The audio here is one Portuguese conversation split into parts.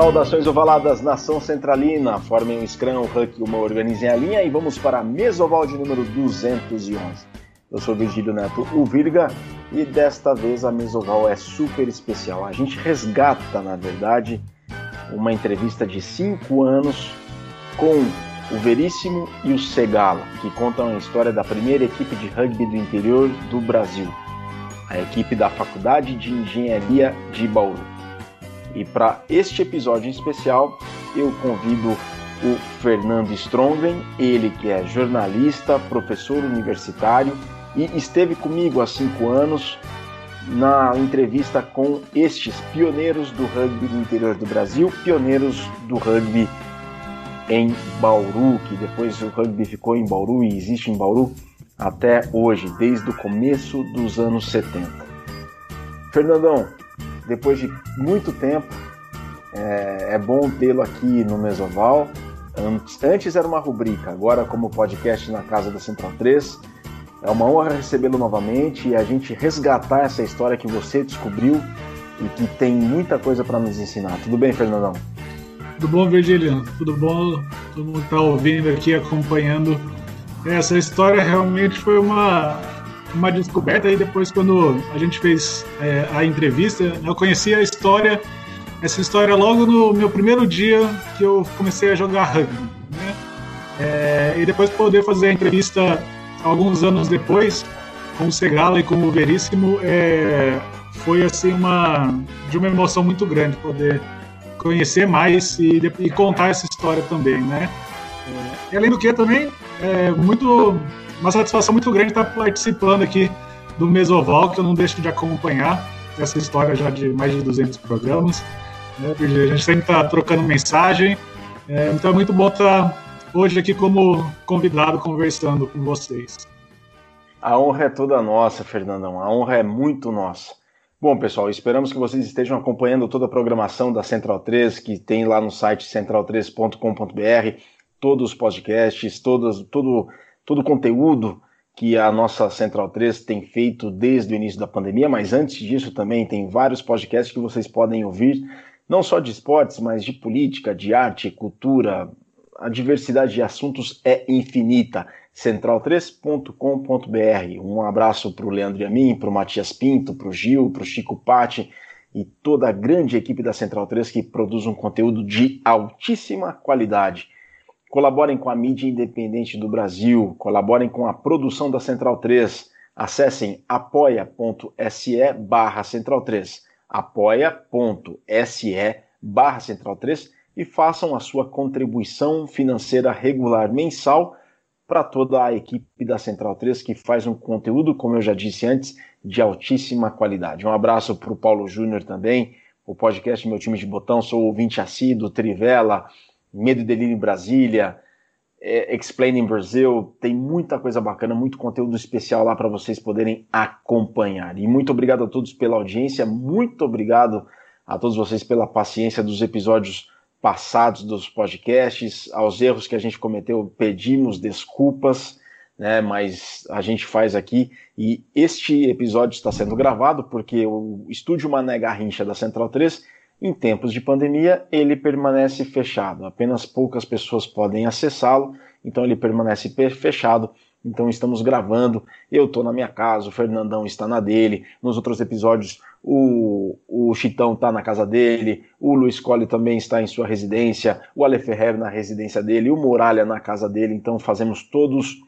Saudações ovaladas, nação centralina, formem um scrum, um huck, uma organizem a linha e vamos para a mesoval de número 211. Eu sou Virgílio Neto, o Virga, e desta vez a mesoval é super especial. A gente resgata, na verdade, uma entrevista de 5 anos com o Veríssimo e o Segala, que contam a história da primeira equipe de rugby do interior do Brasil, a equipe da Faculdade de Engenharia de Bauru. E para este episódio em especial, eu convido o Fernando Strongen, ele que é jornalista, professor universitário e esteve comigo há cinco anos na entrevista com estes pioneiros do rugby no interior do Brasil, pioneiros do rugby em Bauru, que depois o rugby ficou em Bauru e existe em Bauru até hoje, desde o começo dos anos 70. Fernandão, depois de muito tempo, é, é bom tê-lo aqui no Mesoval. Antes, antes era uma rubrica, agora como podcast na casa da Central 3. É uma honra recebê-lo novamente e a gente resgatar essa história que você descobriu e que tem muita coisa para nos ensinar. Tudo bem, Fernandão? Tudo bom, Virgílio? Tudo bom? Todo mundo está ouvindo aqui, acompanhando. Essa história realmente foi uma, uma descoberta aí depois quando a gente fez é, a entrevista. Eu conheci a história, essa história logo no meu primeiro dia que eu comecei a jogar rugby. Né? É, e depois poder fazer a entrevista alguns anos depois com o Segala e com o Veríssimo é, foi assim uma de uma emoção muito grande poder conhecer mais e, e contar essa história também, né? É, e além do que também é muito uma satisfação muito grande estar participando aqui do Mesoval, que eu não deixo de acompanhar essa história já de mais de 200 programas. Né? A gente sempre está trocando mensagem. É, então é muito bom estar hoje aqui como convidado conversando com vocês. A honra é toda nossa, Fernandão. A honra é muito nossa. Bom, pessoal, esperamos que vocês estejam acompanhando toda a programação da Central 3, que tem lá no site central3.com.br, todos os podcasts, todos, todo todo o conteúdo que a nossa Central 3 tem feito desde o início da pandemia, mas antes disso também tem vários podcasts que vocês podem ouvir, não só de esportes, mas de política, de arte, cultura. A diversidade de assuntos é infinita. Central3.com.br. Um abraço para o Leandro e a mim, para o Matias Pinto, para o Gil, para o Chico Patti e toda a grande equipe da Central 3 que produz um conteúdo de altíssima qualidade. Colaborem com a mídia independente do Brasil, colaborem com a produção da Central 3. Acessem apoia.se barra Central 3, apoia.se barra Central 3 e façam a sua contribuição financeira regular mensal para toda a equipe da Central 3 que faz um conteúdo, como eu já disse antes, de altíssima qualidade. Um abraço para o Paulo Júnior também, o podcast Meu Time de Botão, sou ouvinte assíduo, Trivela, Medo e Delírio em Brasília, é, Explaining Brasil, tem muita coisa bacana, muito conteúdo especial lá para vocês poderem acompanhar. E muito obrigado a todos pela audiência, muito obrigado a todos vocês pela paciência dos episódios passados dos podcasts, aos erros que a gente cometeu, pedimos desculpas, né, mas a gente faz aqui e este episódio está sendo gravado porque o estúdio Mané Garrincha da Central 3 em tempos de pandemia, ele permanece fechado, apenas poucas pessoas podem acessá-lo, então ele permanece fechado. Então estamos gravando, eu estou na minha casa, o Fernandão está na dele, nos outros episódios o, o Chitão está na casa dele, o Luiz Colli também está em sua residência, o Ale Ferrer na residência dele, o Muralha na casa dele, então fazemos todos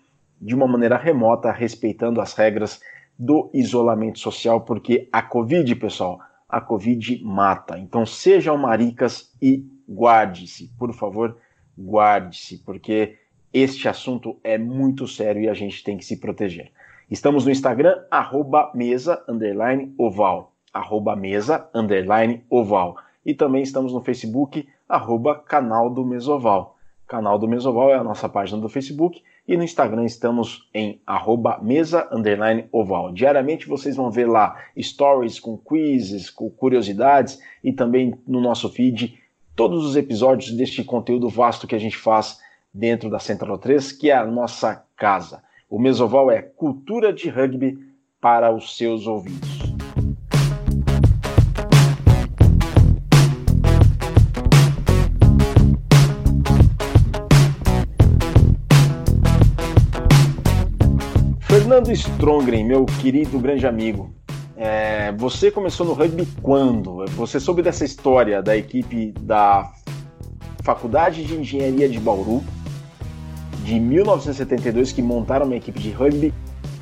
de uma maneira remota, respeitando as regras do isolamento social, porque a Covid, pessoal, a Covid mata. Então sejam maricas e guarde-se, por favor, guarde-se, porque este assunto é muito sério e a gente tem que se proteger. Estamos no Instagram, arroba mesa, underline, oval, arroba mesa, underline, oval. E também estamos no Facebook, arroba canal do Mesoval. Canal do Mesoval é a nossa página do Facebook e no Instagram estamos em arroba mesa oval. Diariamente vocês vão ver lá stories com quizzes, com curiosidades e também no nosso feed todos os episódios deste conteúdo vasto que a gente faz dentro da Central 3, que é a nossa casa. O Mesoval é cultura de rugby para os seus ouvidos. Fernando Strongren, meu querido grande amigo, é, você começou no rugby quando? Você soube dessa história da equipe da Faculdade de Engenharia de Bauru, de 1972, que montaram uma equipe de rugby.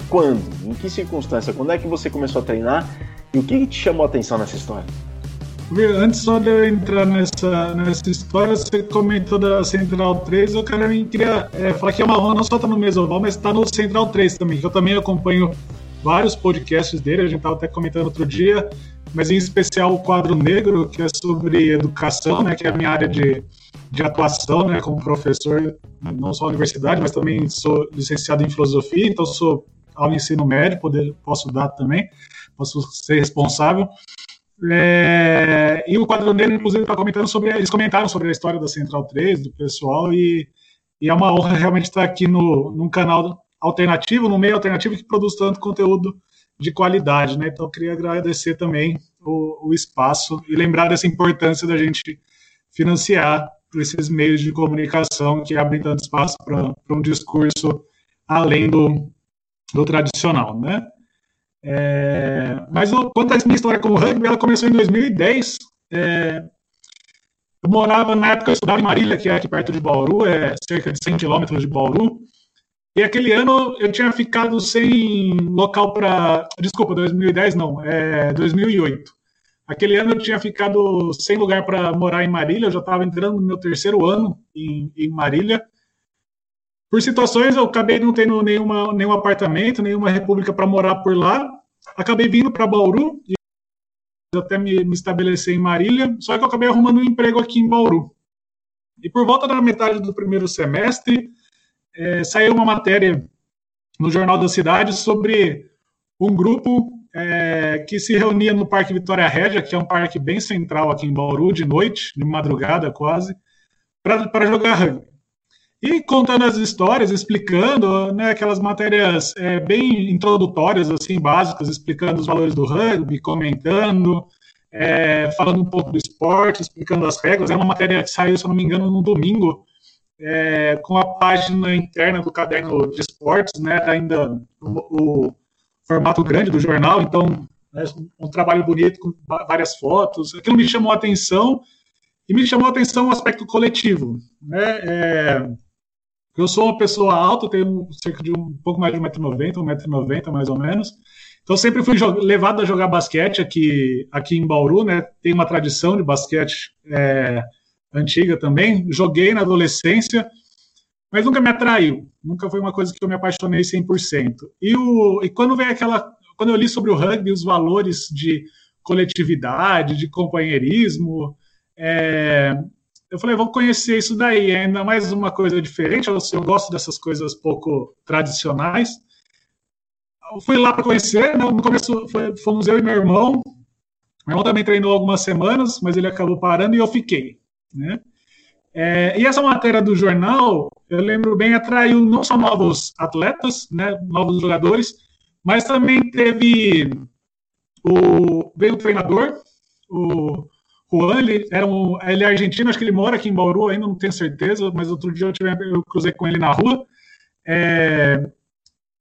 Quando? Em que circunstância? Quando é que você começou a treinar? E o que te chamou a atenção nessa história? Antes só de eu entrar nessa, nessa história, você comentou da Central 3, eu queria é, falar que é uma honra não só estar tá no Mesoval, mas estar tá no Central 3 também, que eu também acompanho vários podcasts dele, a gente estava até comentando outro dia, mas em especial o quadro negro, que é sobre educação, né, que é a minha área de, de atuação, né, como professor, não só na universidade, mas também sou licenciado em filosofia, então sou ao ensino médio, poder, posso dar também, posso ser responsável. É, e o quadro negro, inclusive, está comentando sobre, eles comentaram sobre a história da Central 3, do pessoal, e, e é uma honra realmente estar aqui no, num canal alternativo, no meio alternativo que produz tanto conteúdo de qualidade, né? Então, eu queria agradecer também o, o espaço e lembrar dessa importância da gente financiar esses meios de comunicação que abrem tanto espaço para um discurso além do, do tradicional, né? É, mas quanto à minha história com o rugby, ela começou em 2010. É, eu morava, na época, eu estudava em Marília, que é aqui perto de Bauru, é cerca de 100 quilômetros de Bauru. E aquele ano eu tinha ficado sem local para. Desculpa, 2010 não, é 2008. Aquele ano eu tinha ficado sem lugar para morar em Marília, eu já estava entrando no meu terceiro ano em, em Marília. Por situações, eu acabei não tendo nenhuma, nenhum apartamento, nenhuma república para morar por lá. Acabei vindo para Bauru e até me, me estabelecer em Marília, só que eu acabei arrumando um emprego aqui em Bauru. E por volta da metade do primeiro semestre, é, saiu uma matéria no Jornal da Cidade sobre um grupo é, que se reunia no Parque Vitória Régia, que é um parque bem central aqui em Bauru, de noite, de madrugada quase, para jogar rugby. E contando as histórias, explicando, né, aquelas matérias é, bem introdutórias, assim, básicas, explicando os valores do rugby, comentando, é, falando um pouco do esporte, explicando as regras. É uma matéria que saiu, se não me engano, no domingo, é, com a página interna do caderno de esportes, né, ainda o, o formato grande do jornal, então, né, um trabalho bonito com várias fotos. Aquilo me chamou a atenção e me chamou a atenção o aspecto coletivo, né, é, eu sou uma pessoa alta, tenho cerca de um pouco mais de 1,90m, 1,90m mais ou menos. Então sempre fui levado a jogar basquete aqui, aqui em Bauru, né? Tem uma tradição de basquete é, antiga também. Joguei na adolescência, mas nunca me atraiu. Nunca foi uma coisa que eu me apaixonei 100%. E, o, e quando veio aquela... Quando eu li sobre o rugby, os valores de coletividade, de companheirismo, é, eu falei, vou conhecer isso daí, ainda mais uma coisa diferente. Eu, eu gosto dessas coisas pouco tradicionais. Eu fui lá para conhecer, né? no começo foi, fomos eu e meu irmão. Meu irmão também treinou algumas semanas, mas ele acabou parando e eu fiquei. Né? É, e essa matéria do jornal, eu lembro bem, atraiu não só novos atletas, né, novos jogadores, mas também teve o veio o treinador, o Juan, ele, era um, ele é argentino, acho que ele mora aqui em Bauru, ainda não tenho certeza, mas outro dia eu, tive, eu cruzei com ele na rua. É,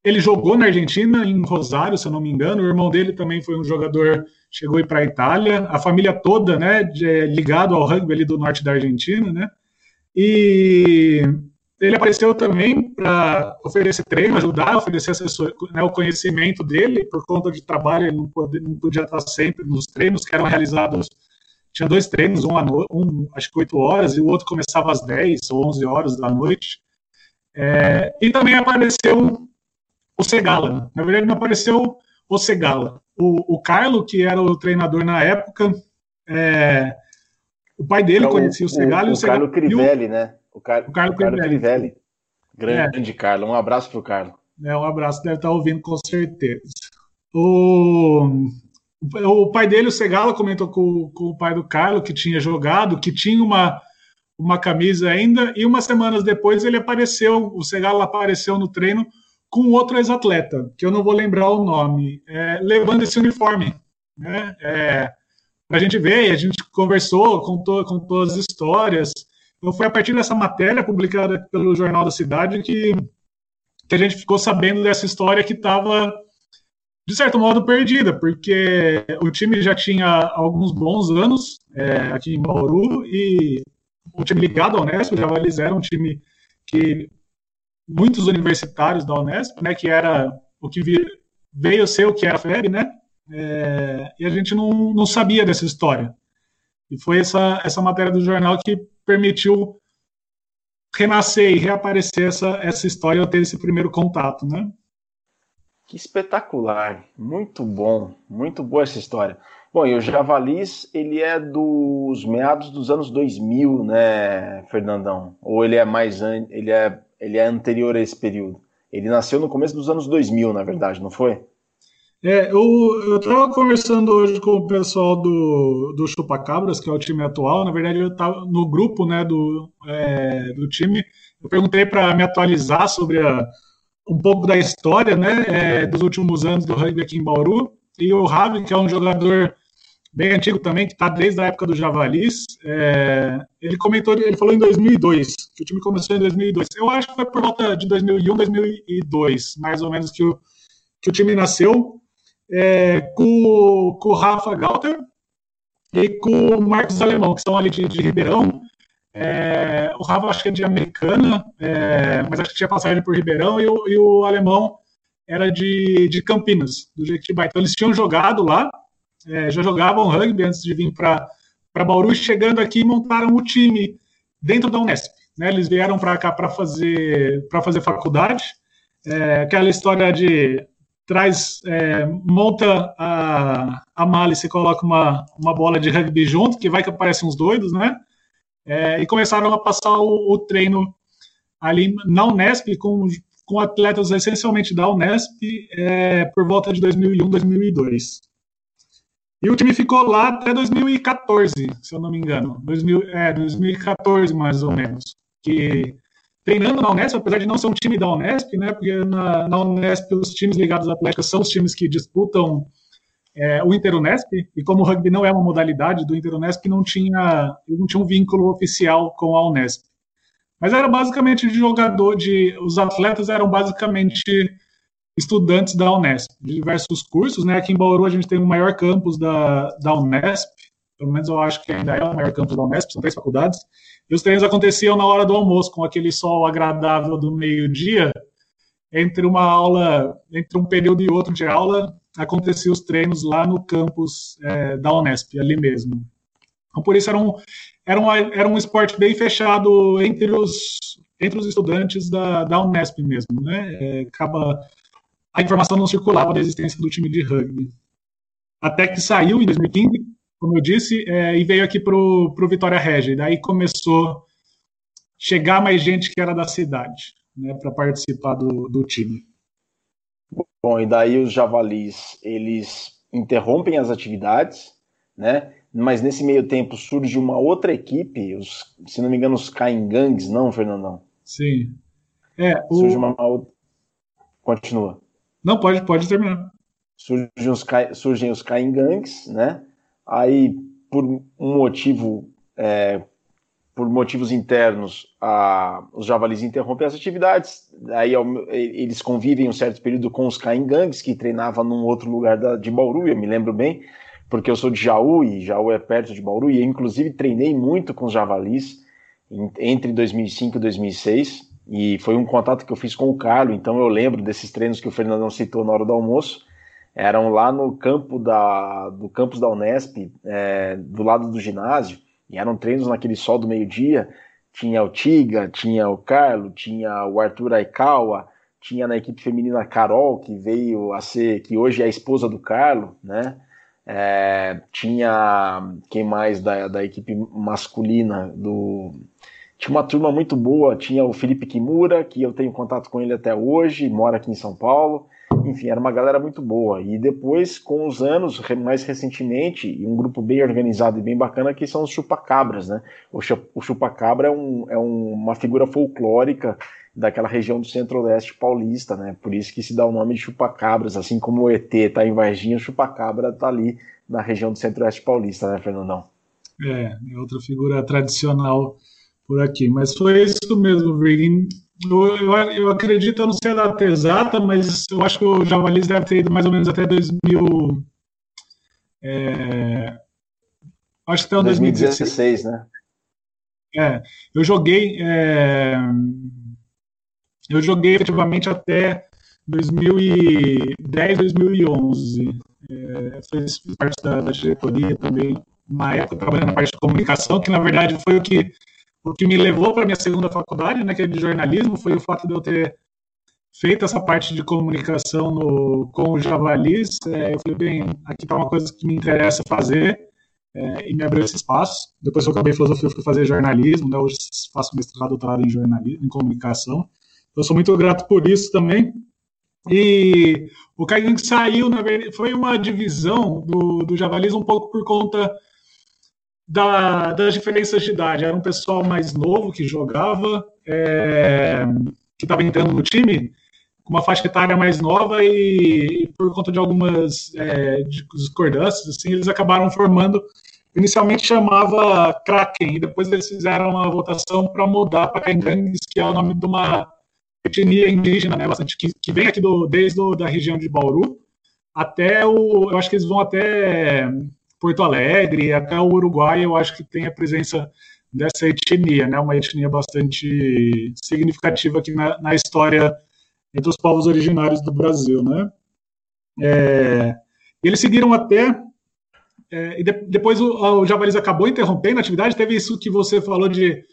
ele jogou na Argentina, em Rosário, se eu não me engano. O irmão dele também foi um jogador, chegou para a Itália. A família toda, né, de, é, ligado ao rugby ali do norte da Argentina, né. E ele apareceu também para oferecer treino, ajudar, oferecer assessor, né, o conhecimento dele, por conta de trabalho, ele não, pode, não podia estar sempre nos treinos que eram realizados tinha dois treinos, um, no... um acho que 8 horas, e o outro começava às 10 ou 11 horas da noite. É, e também apareceu o Segala. Na verdade, não apareceu o Segala. O, o Carlo, que era o treinador na época, é, o pai dele então, conhecia o Segala o, o, o Segala. Carlo Crivelli, né? O, Car... o Carlo, Carlo Crivelli. Crivelli. Grande é. Carlo. Um abraço para o Carlo. É, um abraço, deve estar ouvindo com certeza. O, o pai dele, o Segala, comentou com, com o pai do Carlos que tinha jogado, que tinha uma, uma camisa ainda, e umas semanas depois ele apareceu, o Segala apareceu no treino com outro ex-atleta, que eu não vou lembrar o nome, é, levando esse uniforme. Né? É, a gente ver, a gente conversou, contou, contou as histórias. Então foi a partir dessa matéria publicada pelo Jornal da Cidade que, que a gente ficou sabendo dessa história que estava, de certo modo, perdida, porque o time já tinha alguns bons anos é, aqui em Bauru e o time ligado ao Unesp, o Javalis era um time que muitos universitários da Unesp, né, que era o que veio ser o que era a FEB, né, é, e a gente não, não sabia dessa história. E foi essa, essa matéria do jornal que permitiu renascer e reaparecer essa, essa história, eu ter esse primeiro contato, né? Que espetacular, muito bom, muito boa essa história. Bom, e o Javalis, ele é dos meados dos anos 2000, né, Fernandão? Ou ele é mais ele é ele é anterior a esse período? Ele nasceu no começo dos anos 2000, na verdade, não foi? É, eu estava conversando hoje com o pessoal do, do Chupacabras, que é o time atual. Na verdade, eu estava no grupo né, do, é, do time. Eu perguntei para me atualizar sobre a, um pouco da história né, é, dos últimos anos do rugby aqui em Bauru. E o Ravi, que é um jogador bem antigo também, que está desde a época do Javalis, é, ele comentou, ele falou em 2002, que o time começou em 2002. Eu acho que foi por volta de 2001, 2002, mais ou menos, que o, que o time nasceu é, com, com o Rafa Galter e com o Marcos Alemão, que são ali de, de Ribeirão. É, o Rafa acho que é de Americana, é, mas acho que tinha passagem por Ribeirão, e o, e o Alemão era de, de Campinas, do Jequitibá. Então eles tinham jogado lá, é, já jogavam rugby antes de vir para Bauru, chegando aqui montaram o time dentro da Unesp. Né? Eles vieram para cá para fazer, fazer faculdade, é, aquela história de traz, é, monta a, a mala e você coloca uma, uma bola de rugby junto, que vai que aparecem uns doidos, né? É, e começaram a passar o, o, treino ali na Unesp com, com atletas essencialmente da Unesp é, por volta de 2001, 2002. E o time ficou lá até 2014, se eu não me engano. 2000, é, 2014, mais ou menos. Que treinando na Unesp, apesar de não ser um time da Unesp, né? Porque na, na Unesp os times ligados à Atlética são os times que disputam é, o Interunesp, e como o rugby não é uma modalidade do Interunesp, não tinha, não tinha um vínculo oficial com a Unesp. Mas era basicamente de jogador, de, os atletas eram basicamente estudantes da Unesp, de diversos cursos, né? Aqui em Bauru a gente tem o maior campus da, da Unesp, pelo menos eu acho que ainda é o maior campus da Unesp, são três faculdades, e os treinos aconteciam na hora do almoço, com aquele sol agradável do meio-dia. Entre uma aula, entre um período e outro de aula, aconteciam os treinos lá no campus é, da Unesp, ali mesmo. Então, por isso era um, era um, era um esporte bem fechado entre os, entre os estudantes da, da Unesp mesmo, né? É, acaba, a informação não circulava da existência do time de rugby. Até que saiu em 2015 como eu disse, é, e veio aqui para o Vitória Regia. E daí começou a chegar mais gente que era da cidade, né, para participar do, do time. Bom, e daí os javalis, eles interrompem as atividades, né? Mas nesse meio tempo surge uma outra equipe, os, se não me engano, os Caingangues, não, Fernandão? Sim. É, o... Surge uma outra... Continua. Não, pode, pode terminar. Surgem os, surgem os Caingangues, né? Aí, por um motivo, é, por motivos internos, a, os javalis interrompem as atividades. Aí eles convivem um certo período com os caingangues, que treinavam num outro lugar da, de Bauru, eu me lembro bem, porque eu sou de Jaú e Jaú é perto de Bauru, e eu, inclusive treinei muito com os javalis em, entre 2005 e 2006. E foi um contato que eu fiz com o Carlos, então eu lembro desses treinos que o Fernandão citou na hora do almoço eram lá no campo da, do campus da Unesp, é, do lado do ginásio, e eram treinos naquele sol do meio-dia. Tinha o Tiga, tinha o Carlo, tinha o Arthur Aikawa, tinha na equipe feminina a Carol, que veio a ser, que hoje é a esposa do Carlo, né? É, tinha quem mais da, da equipe masculina do tinha uma turma muito boa, tinha o Felipe Kimura, que eu tenho contato com ele até hoje, mora aqui em São Paulo enfim, era uma galera muito boa. E depois, com os anos, mais recentemente, um grupo bem organizado e bem bacana que são os chupacabras, né? O, chupacabra é, um, é um, uma figura folclórica daquela região do centro-oeste paulista, né? Por isso que se dá o nome de chupacabras, assim como o ET está em Varginha, o chupacabra está ali na região do centro-oeste paulista, né, Fernandão? É, é outra figura tradicional por aqui. Mas foi isso mesmo, Virgin eu, eu, eu, acredito, eu não sei a data exata, mas eu acho que o Javalis deve ter ido mais ou menos até 2000. É, acho que até 2016, 2016 né? É, eu joguei. É, eu joguei efetivamente até 2010, 2011. É, fiz parte da, da diretoria também, na época trabalhando na parte de comunicação, que na verdade foi o que o que me levou para minha segunda faculdade, né, que é de jornalismo, foi o fato de eu ter feito essa parte de comunicação no, com o Javalis. É, eu falei, bem, aqui está uma coisa que me interessa fazer é, e me abriu esse espaço. Depois que eu acabei filosofia, eu fui fazer jornalismo, né, hoje faço mestrado, doutorado em jornalismo, em comunicação. Eu sou muito grato por isso também. E o Kaigan saiu, na verdade, foi uma divisão do, do Javalis um pouco por conta da, das diferenças de idade. Era um pessoal mais novo que jogava, é, que estava entrando no time, com uma faixa etária mais nova e, e por conta de algumas é, discordâncias, assim, eles acabaram formando. Inicialmente chamava Kraken, e depois eles fizeram uma votação para mudar para Kangangs, que é o nome de uma etnia indígena, né, bastante, que, que vem aqui do, desde a da região de Bauru até o. Eu acho que eles vão até Porto Alegre, até o Uruguai, eu acho que tem a presença dessa etnia, né? Uma etnia bastante significativa aqui na, na história entre os povos originários do Brasil, né? É, eles seguiram até é, e de, depois o, o Javalis acabou interrompendo a atividade. Teve isso que você falou de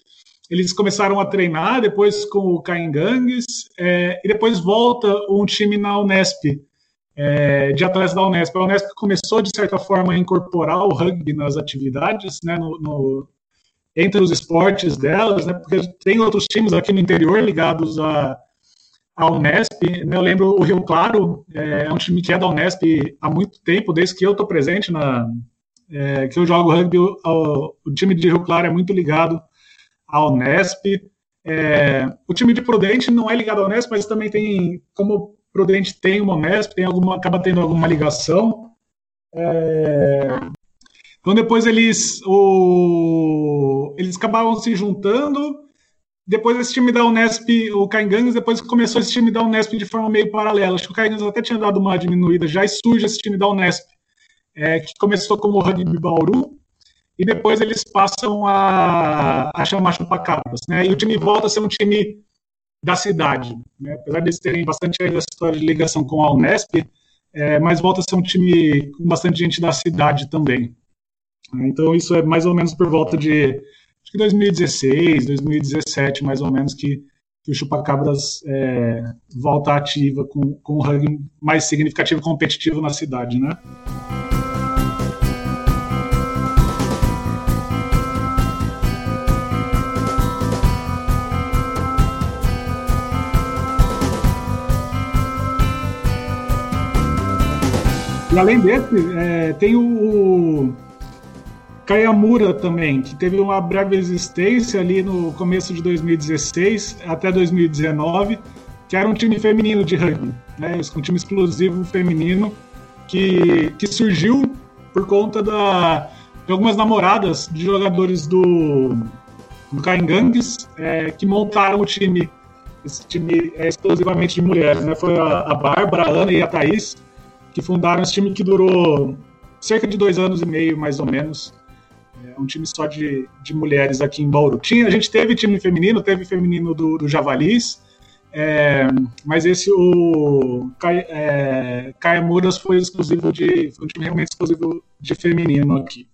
eles começaram a treinar depois com o Caingangues é, e depois volta um time na Unesp é, de atletas da Unesp. A Unesp começou, de certa forma, a incorporar o rugby nas atividades, né, no, no, entre os esportes delas, né, porque tem outros times aqui no interior ligados a Unesp. Né, eu lembro o Rio Claro, é, é, um time que é da Unesp há muito tempo, desde que eu estou presente na. É, que eu jogo rugby, o, o, time de Rio Claro é muito ligado à Unesp. É, o time de Prudente não é ligado à Unesp, mas também tem como Prudente tem uma Unesp, tem alguma, acaba tendo alguma ligação. É... Então depois eles, o... eles acabavam se juntando. Depois esse time da Unesp, o Caingangues, depois começou esse time da Unesp de forma meio paralela. Acho que o Caingangues até tinha dado uma diminuída, já surge esse time da Unesp, é, que começou como o Rugby Bauru, e depois eles passam a, a chamar Chupacabras. Né? E o time volta a ser um time da cidade. Né? Apesar de eles terem bastante essa história de ligação com a Unesp, é, mas volta a ser um time com bastante gente da cidade também. Então isso é mais ou menos por volta de acho que 2016, 2017, mais ou menos, que, que o Chupacabras é, volta ativa com, com um rugby mais significativo competitivo na cidade, né? E além desse, é, tem o Kayamura também, que teve uma breve existência ali no começo de 2016 até 2019, que era um time feminino de rugby, né? Um time exclusivo feminino que, que surgiu por conta da, de algumas namoradas de jogadores do, do é, que montaram o time. Esse time é exclusivamente de mulheres, né? Foi a, a Bárbara, a Ana e a Thaís que fundaram esse time que durou cerca de dois anos e meio, mais ou menos. É um time só de, de mulheres aqui em Bauru. Tinha, a gente teve time feminino, teve feminino do, do Javalis, é, mas esse, o é, Caia Muras foi exclusivo de, foi um time realmente exclusivo de feminino aqui.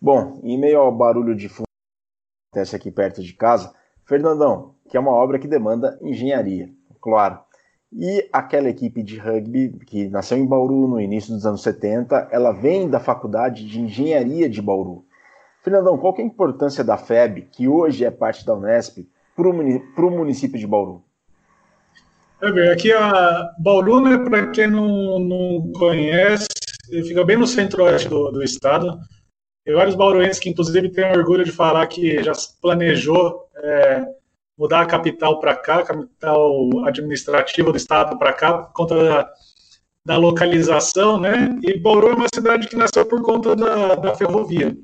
Bom, em meio ao barulho de fundo que acontece aqui perto de casa, Fernandão, que é uma obra que demanda engenharia, claro. E aquela equipe de rugby que nasceu em Bauru no início dos anos 70, ela vem da Faculdade de Engenharia de Bauru. Fernandão, qual é a importância da FEB, que hoje é parte da Unesp, para o município de Bauru? É bem, aqui a Bauru, né, para quem não, não conhece, fica bem no centro-oeste do, do estado. Tem vários bauruenses que, inclusive, têm orgulho de falar que já planejou é, mudar a capital para cá, a capital administrativa do estado para cá, por conta da, da, localização, né? E Bauru é uma cidade que nasceu por conta da, da ferrovia.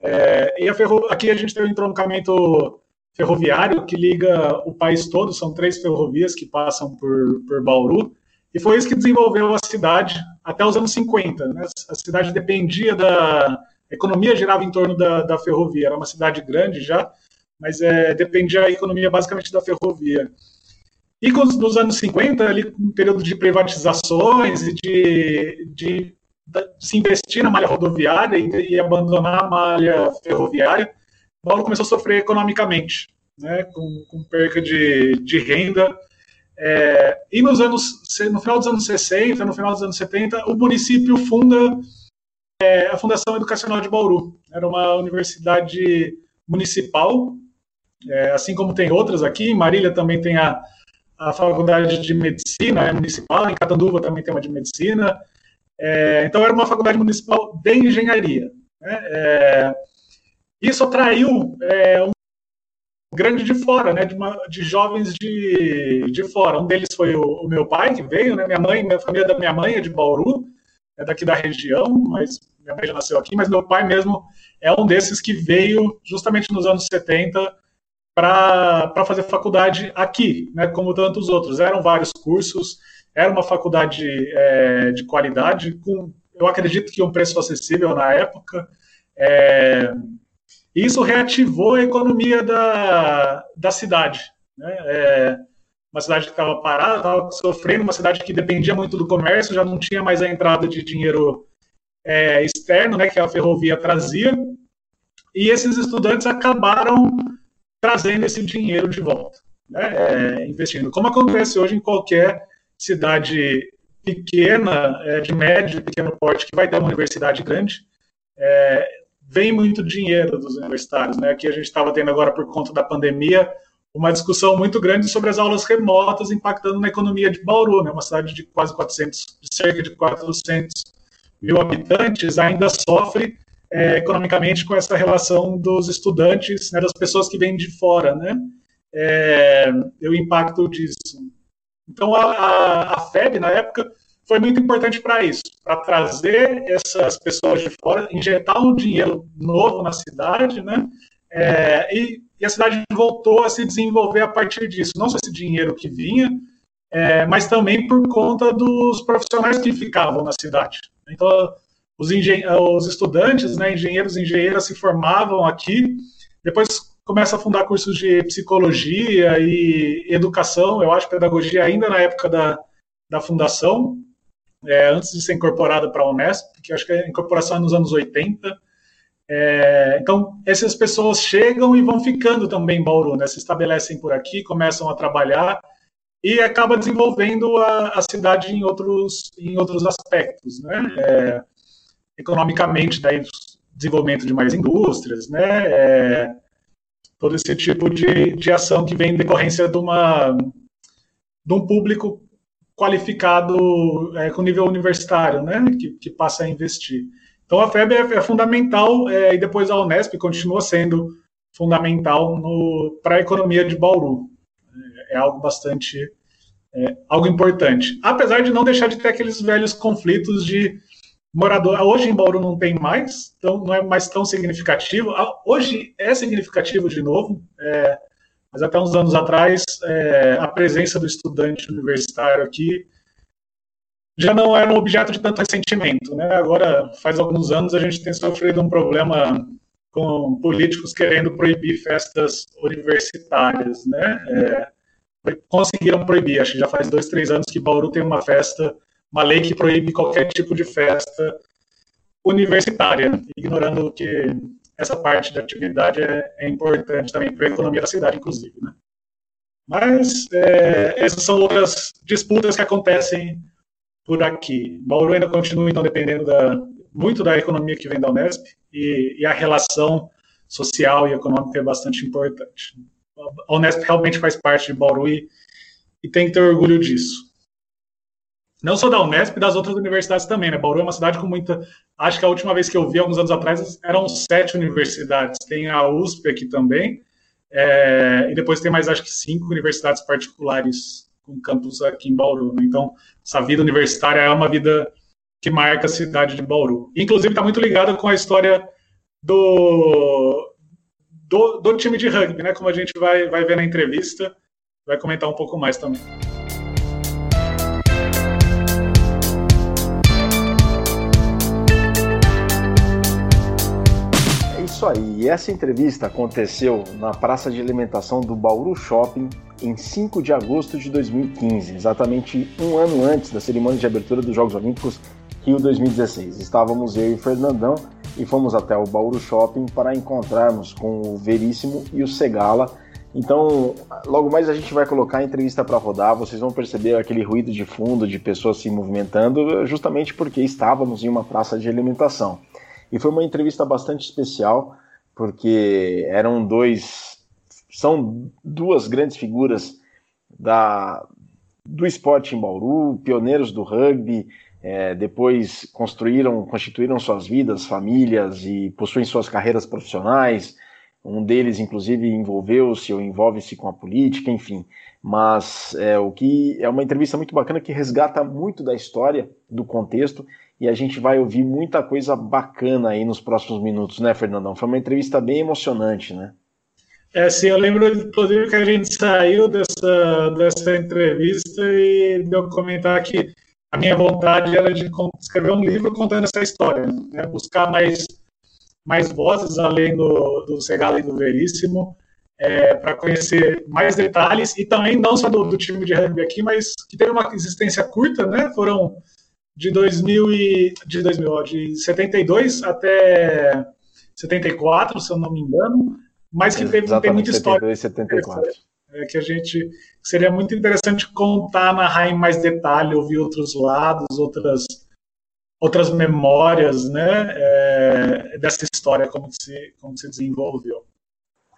É, e a ferro, aqui a gente tem um entroncamento ferroviário que liga o país todo, são três ferrovias que passam por, por Bauru, e foi isso que desenvolveu a cidade até os anos 50. Né? A cidade dependia da. A economia girava em torno da, da ferrovia, era uma cidade grande já, mas é, dependia a economia basicamente da ferrovia. E nos anos 50, ali, um período de privatizações e de, de, de, se investir na malha rodoviária e, e abandonar a malha ferroviária, Paulo começou a sofrer economicamente, né, com, com perca de, de renda. É, e nos anos, no final dos anos 60, no final dos anos 70, o município funda é, a Fundação Educacional de Bauru. Era uma universidade municipal, é, assim como tem outras aqui. Em Marília também tem a, a Faculdade de Medicina é municipal, em Catanduva também tem uma de Medicina. É, então, era uma faculdade municipal de engenharia. Né? É, isso atraiu é, um grande de fora, né, de, uma, de jovens de, de fora. Um deles foi o, o, meu pai, que veio, né, minha mãe, minha família da minha mãe é de Bauru, é daqui da região, mas minha mãe já nasceu aqui, mas meu pai mesmo é um desses que veio justamente nos anos 70 para fazer faculdade aqui, né, como tantos outros. Eram vários cursos, era uma faculdade é, de qualidade, com, eu acredito que um preço acessível na época. É, isso reativou a economia da, da cidade. Né? É, uma cidade que estava parada, estava sofrendo, uma cidade que dependia muito do comércio, já não tinha mais a entrada de dinheiro é, externo, né, que a ferrovia trazia, e esses estudantes acabaram trazendo esse dinheiro de volta, né, é, investindo, como acontece hoje em qualquer cidade pequena, é, de médio pequeno porte, que vai ter uma universidade grande, é, vem muito dinheiro dos universitários. Né? Aqui a gente estava tendo agora, por conta da pandemia, uma discussão muito grande sobre as aulas remotas impactando na economia de Bauru, né? uma cidade de quase 400, de cerca de 400 mil habitantes, ainda sofre é, economicamente com essa relação dos estudantes, né, das pessoas que vêm de fora, né? É, o impacto disso. Então, a, a, a FEB, na época, foi muito importante para isso, para trazer essas pessoas de fora, injetar um dinheiro novo na cidade, né? É, e, e, a cidade voltou a se desenvolver a partir disso. Não só esse dinheiro que vinha, é, mas também por conta dos profissionais que ficavam na cidade. Então, os, os estudantes, né, engenheiros e engenheiras se formavam aqui, depois começa a fundar cursos de psicologia e educação, eu acho pedagogia ainda na época da, da fundação, é, antes de ser incorporada para a Unesp, que acho que a incorporação é nos anos 80. É, então, essas pessoas chegam e vão ficando também em Bauru, né? se estabelecem por aqui, começam a trabalhar e acaba desenvolvendo a, a cidade em outros, em outros aspectos. Né? É, economicamente, daí, desenvolvimento de mais indústrias, né? É, todo esse tipo de, de ação que vem em decorrência de, uma, de um público qualificado é, com nível universitário, né, que, que, passa a investir. Então a FEB é, é fundamental é, e depois a Unesp continua sendo fundamental para a economia de Bauru. É, é algo bastante, é, algo importante. Apesar de não deixar de ter aqueles velhos conflitos de morador. Hoje em Bauru não tem mais, então não é mais tão significativo. Ah, hoje é significativo de novo. É, mas até uns anos atrás, é, a presença do estudante universitário aqui já não era um objeto de tanto ressentimento. Né? Agora, faz alguns anos, a gente tem sofrido um problema com políticos querendo proibir festas universitárias. Né? É, conseguiram proibir, acho que já faz dois, três anos que Bauru tem uma festa, uma lei que proíbe qualquer tipo de festa universitária, ignorando que essa parte da atividade é, é importante também para a economia da cidade, inclusive. Né? Mas é, essas são outras disputas que acontecem por aqui. Bauru ainda continua, então, dependendo da, muito da economia que vem da Unesp e, e, a relação social e econômica é bastante importante. A Unesp realmente faz parte de Bauru e, e tem que ter orgulho disso não só da Unesp, das outras universidades também, né? Bauru é uma cidade com muita. Acho que a última vez que eu vi, alguns anos atrás, eram sete universidades. Tem a USP aqui também, é... e depois tem mais, acho que, cinco universidades particulares com campus aqui em Bauru. Né? Então, essa vida universitária é uma vida que marca a cidade de Bauru. Inclusive, está muito ligada com a história do, do, do time de rugby, né? Como a gente vai, vai ver na entrevista, vai comentar um pouco mais também. Isso aí. E essa entrevista aconteceu na praça de alimentação do Bauru Shopping em 5 de agosto de 2015, exatamente um ano antes da cerimônia de abertura dos Jogos Olímpicos Rio 2016. Estávamos eu e Fernandão e fomos até o Bauru Shopping para encontrarmos com o Veríssimo e o Segala. Então, logo mais a gente vai colocar a entrevista para rodar. Vocês vão perceber aquele ruído de fundo de pessoas se movimentando, justamente porque estávamos em uma praça de alimentação. E foi uma entrevista bastante especial, porque eram dois. São duas grandes figuras da, do esporte em Bauru, pioneiros do rugby, é, depois construíram, constituíram suas vidas, famílias e possuem suas carreiras profissionais. Um deles, inclusive, envolveu-se ou envolve-se com a política, enfim. Mas é, o que é uma entrevista muito bacana que resgata muito da história, do contexto e a gente vai ouvir muita coisa bacana aí nos próximos minutos, né, Fernandão? Foi uma entrevista bem emocionante, né? É, sim, eu lembro, inclusive, que a gente saiu dessa, dessa entrevista e deu comentar que a minha vontade era de escrever um livro contando essa história, né? buscar mais, mais vozes além do, do Segala e do Veríssimo, é, para conhecer mais detalhes, e também não só do, do time de rugby aqui, mas que teve uma existência curta, né? Foram de 2000 e, de 2000, ó, de 72 até 74, se eu não me engano, mas que teve, tem muita história. 74. É, que a gente seria muito interessante contar, narrar em mais detalhe, ouvir outros lados, outras outras memórias, né, é, dessa história como se como se desenvolveu.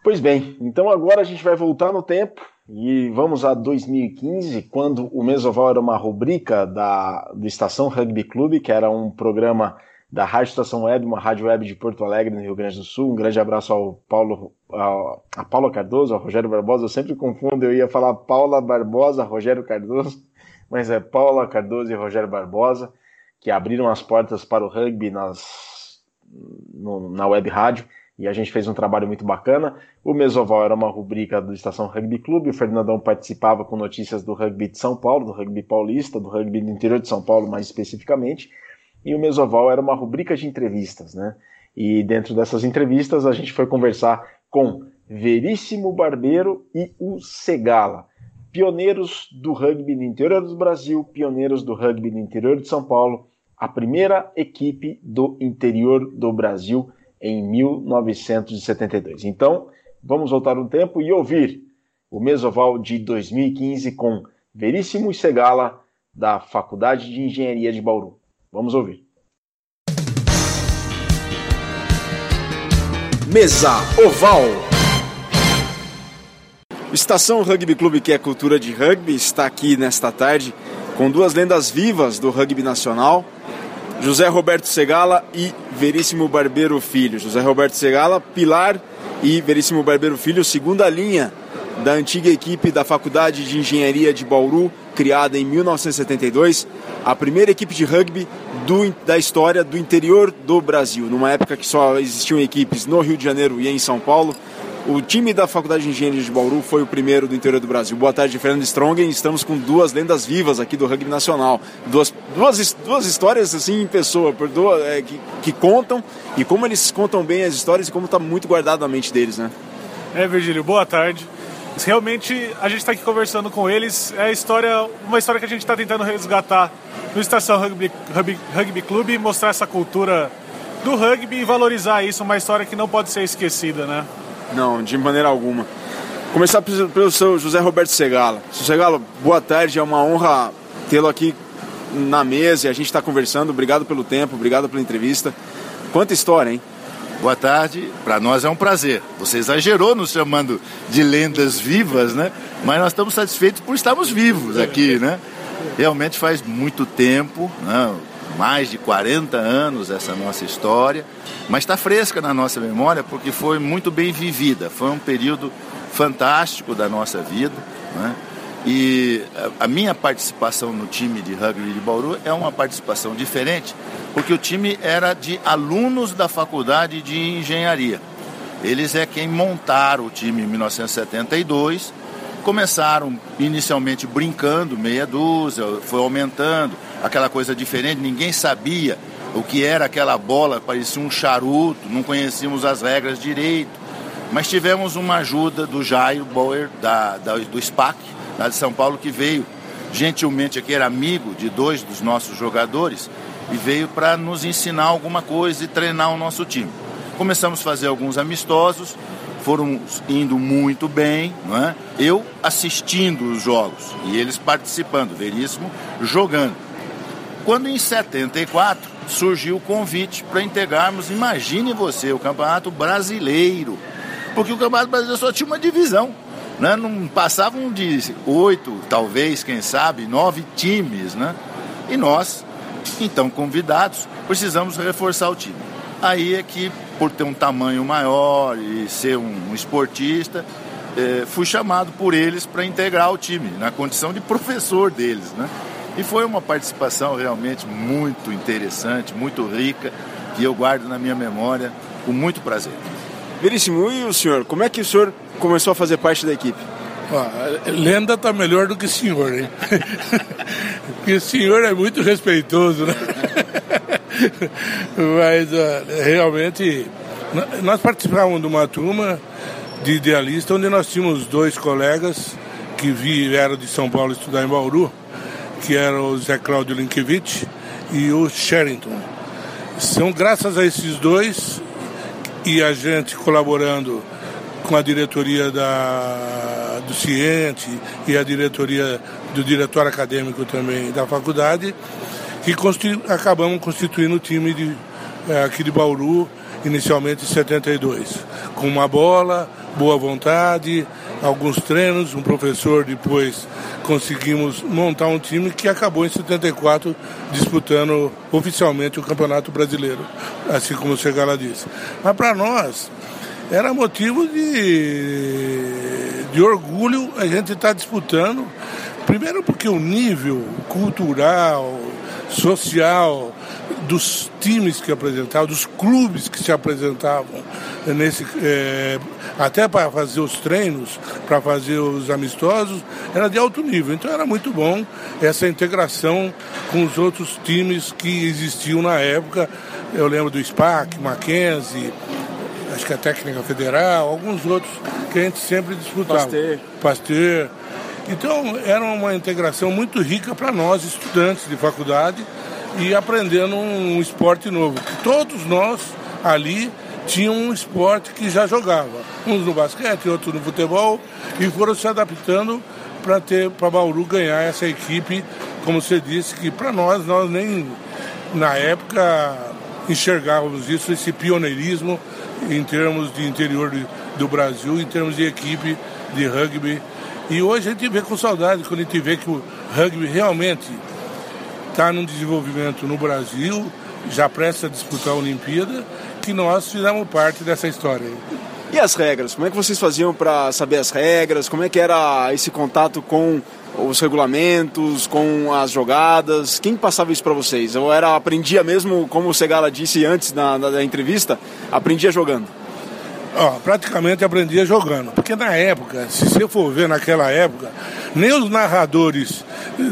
Pois bem, então agora a gente vai voltar no tempo e vamos a 2015, quando o Mesoval era uma rubrica da, do Estação Rugby Clube, que era um programa da Rádio Estação Web, uma rádio web de Porto Alegre, no Rio Grande do Sul. Um grande abraço ao Paulo, ao, a Paula Cardoso, ao Rogério Barbosa. Eu sempre confundo, eu ia falar Paula Barbosa, Rogério Cardoso, mas é Paula Cardoso e Rogério Barbosa, que abriram as portas para o rugby nas, no, na web rádio e a gente fez um trabalho muito bacana. O Mesoval era uma rubrica do Estação Rugby Clube, o Fernandão participava com notícias do rugby de São Paulo, do rugby paulista, do rugby do interior de São Paulo mais especificamente, e o Mesoval era uma rubrica de entrevistas, né? E dentro dessas entrevistas a gente foi conversar com Veríssimo Barbeiro e o Segala, pioneiros do rugby no interior do Brasil, pioneiros do rugby no interior de São Paulo, a primeira equipe do interior do Brasil em 1972. Então, vamos voltar no tempo e ouvir o Mesoval de 2015 com Veríssimo Segala, da Faculdade de Engenharia de Bauru. Vamos ouvir. Mesa Oval. Estação Rugby Clube, que é cultura de rugby, está aqui nesta tarde com duas lendas vivas do rugby nacional, José Roberto Segala e Veríssimo Barbeiro Filho. José Roberto Segala, pilar e Veríssimo Barbeiro Filho, segunda linha da antiga equipe da Faculdade de Engenharia de Bauru, criada em 1972, a primeira equipe de rugby do, da história do interior do Brasil, numa época que só existiam equipes no Rio de Janeiro e em São Paulo. O time da Faculdade de Engenharia de Bauru foi o primeiro do interior do Brasil. Boa tarde, Fernando Strongen. Estamos com duas lendas vivas aqui do rugby nacional. Duas, duas, duas histórias assim em pessoa, por duas, é, que, que contam e como eles contam bem as histórias e como está muito guardado na mente deles, né? É, Virgílio, boa tarde. Realmente a gente está aqui conversando com eles. É história, uma história que a gente está tentando resgatar no Estação Rugby, Rugby, Rugby Clube, mostrar essa cultura do rugby e valorizar isso, uma história que não pode ser esquecida, né? Não, de maneira alguma. Começar pelo seu José Roberto Segala. Segala, boa tarde, é uma honra tê-lo aqui na mesa e a gente está conversando. Obrigado pelo tempo, obrigado pela entrevista. Quanta história, hein? Boa tarde, para nós é um prazer. Você exagerou nos chamando de lendas vivas, né? Mas nós estamos satisfeitos por estarmos vivos aqui, né? Realmente faz muito tempo, né? Mais de 40 anos essa nossa história, mas está fresca na nossa memória porque foi muito bem vivida. Foi um período fantástico da nossa vida. Né? E a minha participação no time de rugby de Bauru é uma participação diferente, porque o time era de alunos da faculdade de engenharia. Eles é quem montaram o time em 1972. Começaram inicialmente brincando, meia dúzia, foi aumentando, aquela coisa diferente, ninguém sabia o que era aquela bola, parecia um charuto, não conhecíamos as regras direito. Mas tivemos uma ajuda do Jairo Bauer, da, da, do SPAC, lá de São Paulo, que veio gentilmente aqui, era amigo de dois dos nossos jogadores, e veio para nos ensinar alguma coisa e treinar o nosso time. Começamos a fazer alguns amistosos, foram indo muito bem, não é? eu assistindo os jogos e eles participando, Veríssimo jogando. Quando em 74 surgiu o convite para integrarmos, imagine você, o Campeonato Brasileiro, porque o Campeonato Brasileiro só tinha uma divisão, né? não passavam de oito, talvez, quem sabe, nove times, né? E nós, então convidados, precisamos reforçar o time. Aí é que por ter um tamanho maior e ser um, esportista, eh, fui chamado por eles para integrar o time, na condição de professor deles. Né? E foi uma participação realmente muito interessante, muito rica, que eu guardo na minha memória com muito prazer. Veríssimo, e o senhor? Como é que o senhor começou a fazer parte da equipe? lenda está melhor do que senhor, hein? Porque o senhor é muito respeitoso, né? Mas uh, realmente nós participávamos de uma turma de idealista onde nós tínhamos dois colegas que vieram de São Paulo estudar em Bauru, que eram o Zé Cláudio Linkiewicz e o Sherrington. São graças a esses dois e a gente colaborando com a diretoria da, do Ciente e a diretoria do diretor acadêmico também da faculdade, que constitu, acabamos constituindo o time de, é, aqui de Bauru, inicialmente em 72, com uma bola, boa vontade, alguns treinos, um professor, depois conseguimos montar um time que acabou em 74 disputando oficialmente o Campeonato Brasileiro, assim como o Segala disse. Mas para nós era motivo de, de orgulho a gente estar tá disputando, primeiro porque o nível cultural, social dos times que apresentavam, dos clubes que se apresentavam nesse é, até para fazer os treinos, para fazer os amistosos, era de alto nível. Então era muito bom essa integração com os outros times que existiam na época. Eu lembro do SPAC, Mackenzie, acho que a Técnica Federal, alguns outros que a gente sempre disputava. Pasteur. Pasteur. Então era uma integração muito rica para nós, estudantes de faculdade, e aprendendo um, esporte novo. Todos nós ali tinham um esporte que já jogava. Uns no basquete, outros no futebol, e foram se adaptando para ter para Bauru ganhar essa equipe, como você disse, que para nós, nós nem na época enxergávamos isso, esse pioneirismo em termos de interior do Brasil, em termos de equipe de rugby e hoje a gente vê com saudade quando a gente vê que o rugby realmente está num desenvolvimento no Brasil, já presta a disputar a Olimpíada, que nós fizemos parte dessa história. E as regras? Como é que vocês faziam para saber as regras? Como é que era esse contato com os regulamentos, com as jogadas? Quem passava isso para vocês? Eu era aprendia mesmo, como o Segala disse antes na, entrevista, aprendia jogando. Ó, praticamente aprendia jogando. Porque na época, se você for ver naquela época, nem os narradores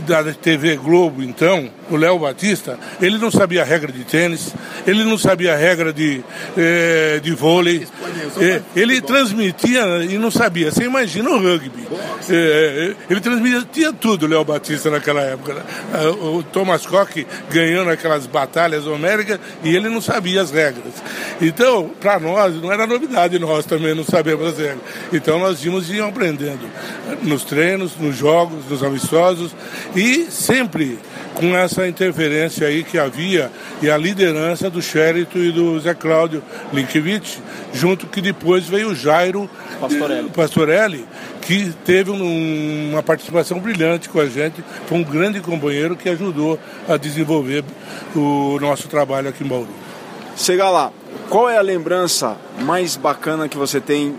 da TV Globo, então, o Léo Batista, ele não sabia a regra de tênis, ele não sabia a regra de, eh, de vôlei. Eh, ele transmitia e não sabia. Você imagina o rugby. Eh, ele transmitia tudo, Léo Batista, naquela época. Né? O Thomas Koch ganhando aquelas batalhas homéricas e ele não sabia as regras. Então, para nós, não era novidade nós também não sabemos as regras. Então, nós íamos e aprendendo. Nos treinos, nos jogos, nos amistosos. E sempre com essa interferência aí que havia e a liderança do Xérito e do Zé Cláudio Linkiewicz, junto que depois veio o Jairo Pastorelli, Pastorelli que teve um, uma participação brilhante com a gente, foi um grande companheiro que ajudou a desenvolver o nosso trabalho aqui em Bauru. Chega lá, qual é a lembrança mais bacana que você tem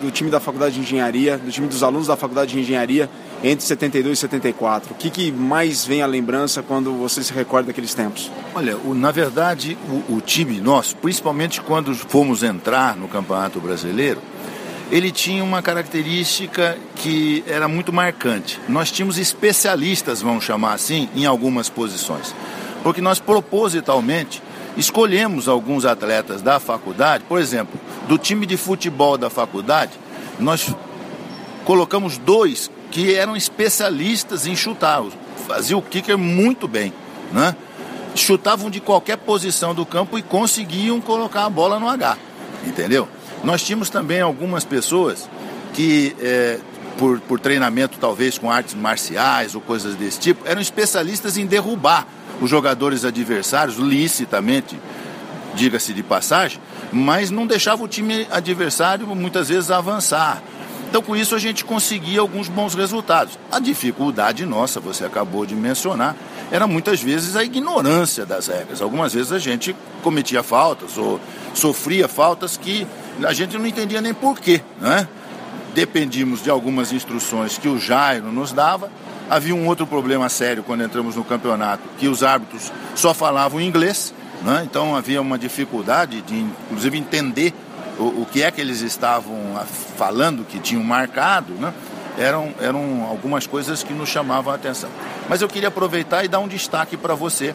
do time da Faculdade de Engenharia, do time dos alunos da Faculdade de Engenharia entre 72 e 74? O que, que mais vem à lembrança quando você se recorda daqueles tempos? Olha, o, na verdade, o, o time nosso, principalmente quando fomos entrar no Campeonato Brasileiro, ele tinha uma característica que era muito marcante. Nós tínhamos especialistas, vamos chamar assim, em algumas posições. Porque nós propositalmente escolhemos alguns atletas da faculdade, por exemplo, do time de futebol da faculdade, nós colocamos dois que eram especialistas em chutar, faziam o kicker muito bem, né? Chutavam de qualquer posição do campo e conseguiam colocar a bola no H, entendeu? Nós tínhamos também algumas pessoas que, é, por, por treinamento talvez com artes marciais ou coisas desse tipo, eram especialistas em derrubar os jogadores adversários, licitamente, diga-se de passagem, mas não deixava o time adversário muitas vezes avançar. Então, com isso, a gente conseguia alguns bons resultados. A dificuldade nossa, você acabou de mencionar, era muitas vezes a ignorância das regras. Algumas vezes a gente cometia faltas ou sofria faltas que a gente não entendia nem porquê, né? Dependíamos de algumas instruções que o Jairo nos dava. Havia um outro problema sério quando entramos no campeonato, que os árbitros só falavam inglês, né? então havia uma dificuldade de, inclusive, entender o, o que é que eles estavam falando, que tinham marcado, né? eram, eram algumas coisas que nos chamavam a atenção. Mas eu queria aproveitar e dar um destaque para você,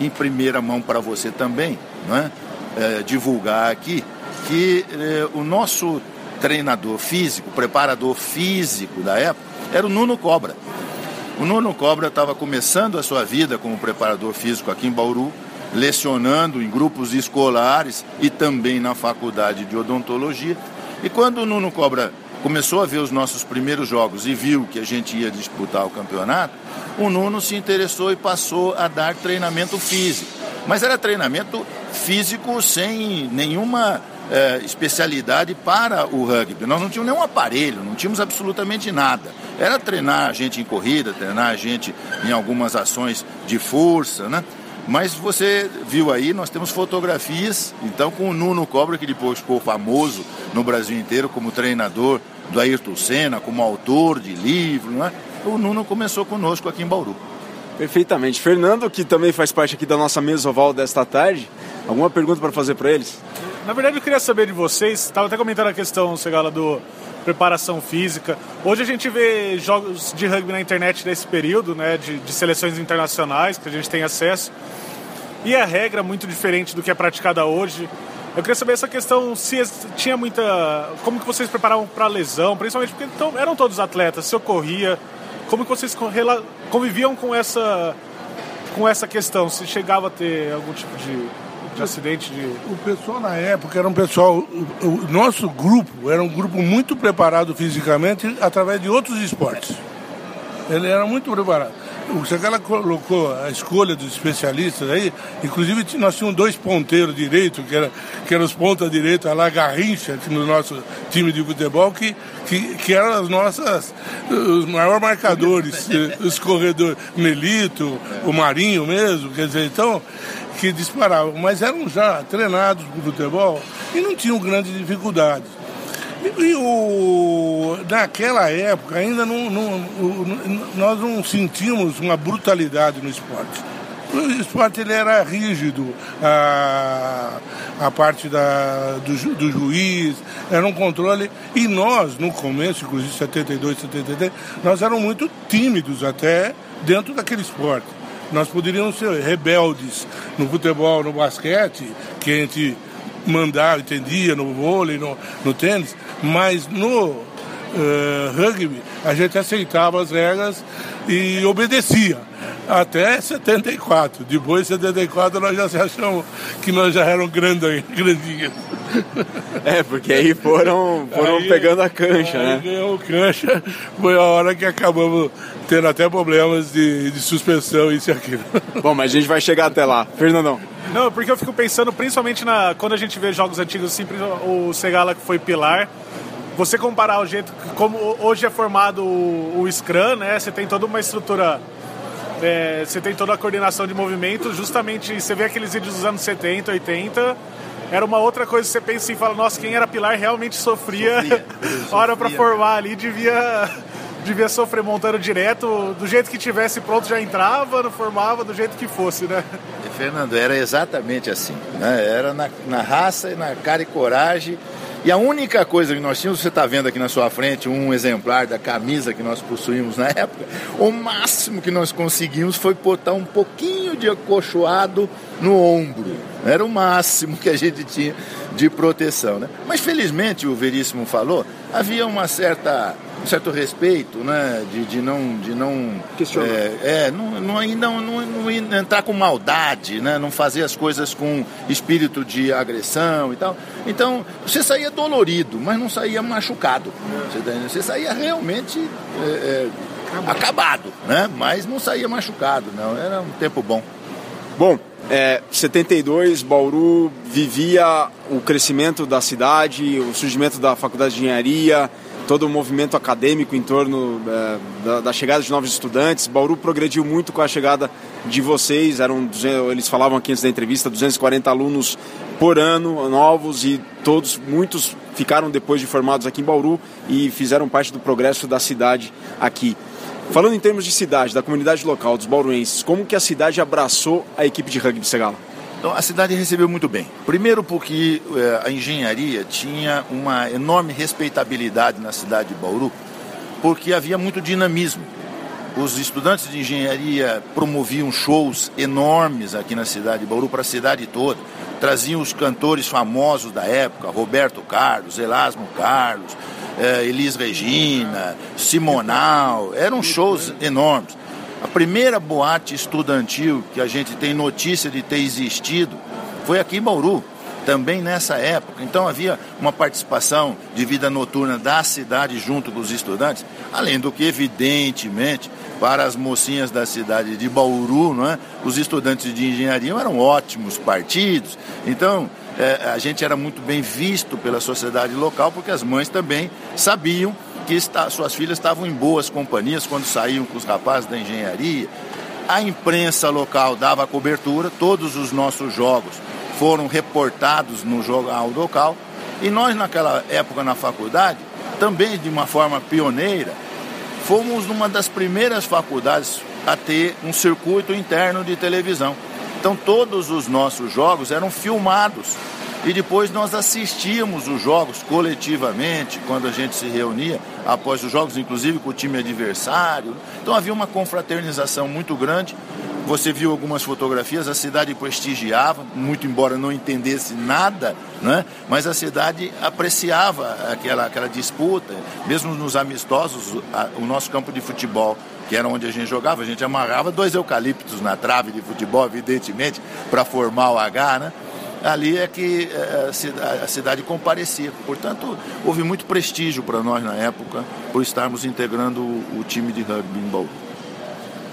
em primeira mão para você também, né? É, divulgar aqui que eh, o nosso treinador físico, preparador físico da época, era o Nuno Cobra. O Nuno Cobra estava começando a sua vida como preparador físico aqui em Bauru, lecionando em grupos escolares e também na faculdade de odontologia. E quando o Nuno Cobra começou a ver os nossos primeiros jogos e viu que a gente ia disputar o campeonato, o Nuno se interessou e passou a dar treinamento físico. Mas era treinamento físico sem nenhuma é, especialidade para o rugby. Nós não tínhamos nenhum aparelho, não tínhamos absolutamente nada. Era treinar a gente em corrida, treinar a gente em algumas ações de força, né? Mas você viu aí, nós temos fotografias, então com o Nuno Cobra, que depois ficou famoso no Brasil inteiro como treinador do Ayrton Senna, como autor de livro, né? o Nuno começou conosco aqui em Bauru. Perfeitamente. Fernando, que também faz parte aqui da nossa mesa oval desta tarde, alguma pergunta para fazer para eles? Na verdade, eu queria saber de vocês, estava até comentando a questão, Segala, do preparação física. Hoje a gente vê jogos de rugby na internet desse período, né, de, de seleções internacionais que a gente tem acesso. E a regra é muito diferente do que é praticada hoje. Eu queria saber essa questão, se tinha muita... Como que vocês preparavam para lesão, principalmente porque então, eram todos atletas, se ocorria... Como que vocês conviviam com essa, com essa questão? Se chegava a ter algum tipo de de acidente de. O pessoal na época era um pessoal. O nosso grupo era um grupo muito preparado fisicamente através de outros esportes. Ele era muito preparado. O Segala colocou a escolha dos especialistas aí, inclusive nós tínhamos dois ponteiros direito, que, era, que eram os pontas direito, a La Garrincha, no nosso time de futebol, que, que, que eram as nossas, os maiores marcadores, os corredores, Melito, o Marinho mesmo, quer dizer, então que disparavam, mas eram já treinados para o futebol e não tinham grandes dificuldades. E, o, naquela época ainda não, não, nós não sentimos uma brutalidade no esporte. O esporte ele era rígido, a, a parte da, do, do juiz, era um controle. E nós, no começo, inclusive 72, 73, nós éramos muito tímidos até dentro daquele esporte. Nós poderíamos ser rebeldes no futebol, no basquete, que a gente mandava, entendia, no vôlei, no, no tênis, mas no uh, rugby a gente aceitava as regras e obedecia até 74. Depois de 74 nós já se achamos que nós já éramos grandinhos. grandinhos. É, porque aí foram, foram aí, pegando a cancha, aí né? Ganhou cancha, foi a hora que acabamos tendo até problemas de, de suspensão, isso e aquilo. Bom, mas a gente vai chegar até lá. Fernandão. Não, porque eu fico pensando, principalmente na, quando a gente vê jogos antigos, assim, o Segala que foi pilar, você comparar o jeito como hoje é formado o, o Scrum, né? Você tem toda uma estrutura é, você tem toda a coordenação de movimento, justamente você vê aqueles vídeos dos anos 70, 80, era uma outra coisa que você pensa e fala, nossa, quem era pilar realmente sofria. sofria. hora para formar ali, devia devia sofrer montando direto, do jeito que tivesse pronto já entrava, não formava, do jeito que fosse, né? E, Fernando, era exatamente assim, né? Era na, na raça, na cara e coragem. E a única coisa que nós tínhamos, você está vendo aqui na sua frente um exemplar da camisa que nós possuímos na época, o máximo que nós conseguimos foi botar um pouquinho de acolchoado no ombro. Era o máximo que a gente tinha de proteção. Né? Mas felizmente, o Veríssimo falou, havia uma certa um certo respeito, né? De, de não. De não Questionar. É, é não, não, não, não, não, entrar com maldade, né? Não fazer as coisas com espírito de agressão e tal. Então, você saía dolorido, mas não saía machucado. Você, você saía realmente é, é, acabado, né? Mas não saía machucado, não. Era um tempo bom. Bom, é, 72, Bauru vivia o crescimento da cidade, o surgimento da faculdade de engenharia, todo o movimento acadêmico em torno é, da, da, chegada de novos estudantes. Bauru progrediu muito com a chegada de vocês, eram eles falavam aqui antes da entrevista, 240 alunos por ano novos e todos, muitos ficaram depois de formados aqui em Bauru e fizeram parte do progresso da cidade aqui. Falando em termos de cidade, da comunidade local, dos bauruenses, como que a cidade abraçou a equipe de rugby Segala? Então, a cidade recebeu muito bem. Primeiro porque é, a engenharia tinha uma enorme respeitabilidade na cidade de Bauru, porque havia muito dinamismo. Os estudantes de engenharia promoviam shows enormes aqui na cidade de Bauru, para a cidade toda. Traziam os cantores famosos da época, Roberto Carlos, Elasmo Carlos, é, Elis Regina, Simonal. Eram shows enormes. A primeira boate estudantil que a gente tem notícia de ter existido foi aqui em Bauru, também nessa época. Então havia uma participação de vida noturna da cidade junto com os estudantes, além do que, evidentemente, para as mocinhas da cidade de Bauru, não é? os estudantes de engenharia eram ótimos partidos. Então, é, a gente era muito bem visto pela sociedade local, porque as mães também sabiam que está, suas filhas estavam em boas companhias quando saíam com os rapazes da engenharia. A imprensa local dava cobertura, todos os nossos jogos foram reportados no jornal local. E nós, naquela época na faculdade, também de uma forma pioneira, fomos uma das primeiras faculdades a ter um circuito interno de televisão. Então, todos os nossos jogos eram filmados e depois nós assistíamos os jogos coletivamente, quando a gente se reunia, após os jogos, inclusive com o time adversário. Então havia uma confraternização muito grande. Você viu algumas fotografias, a cidade prestigiava, muito embora não entendesse nada, né? mas a cidade apreciava aquela, aquela disputa, mesmo nos amistosos, a, o nosso campo de futebol que era onde a gente jogava, a gente amarrava dois eucaliptos na trave de futebol, evidentemente, para formar o H, né? Ali é que é, a cidade comparecia. Portanto, houve muito prestígio para nós na época por estarmos integrando o time de rugby em Bauru.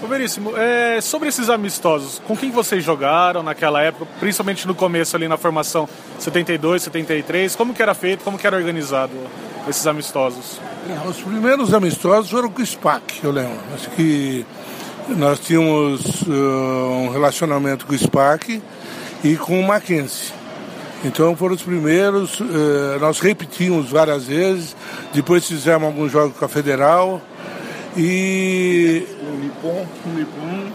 Ô Veríssimo, é, sobre esses amistosos, com quem vocês jogaram naquela época, principalmente no começo ali na formação 72, 73, como que era feito, como que era organizado esses amistosos? É, os primeiros amistosos foram com o SPAC, eu lembro. Acho que nós tínhamos uh, um relacionamento com o SPAC, e com o Mackenzie. Então foram os primeiros, eh, nós repetimos várias vezes, depois fizemos alguns jogos com a Federal e. O Nippon. O Nippon.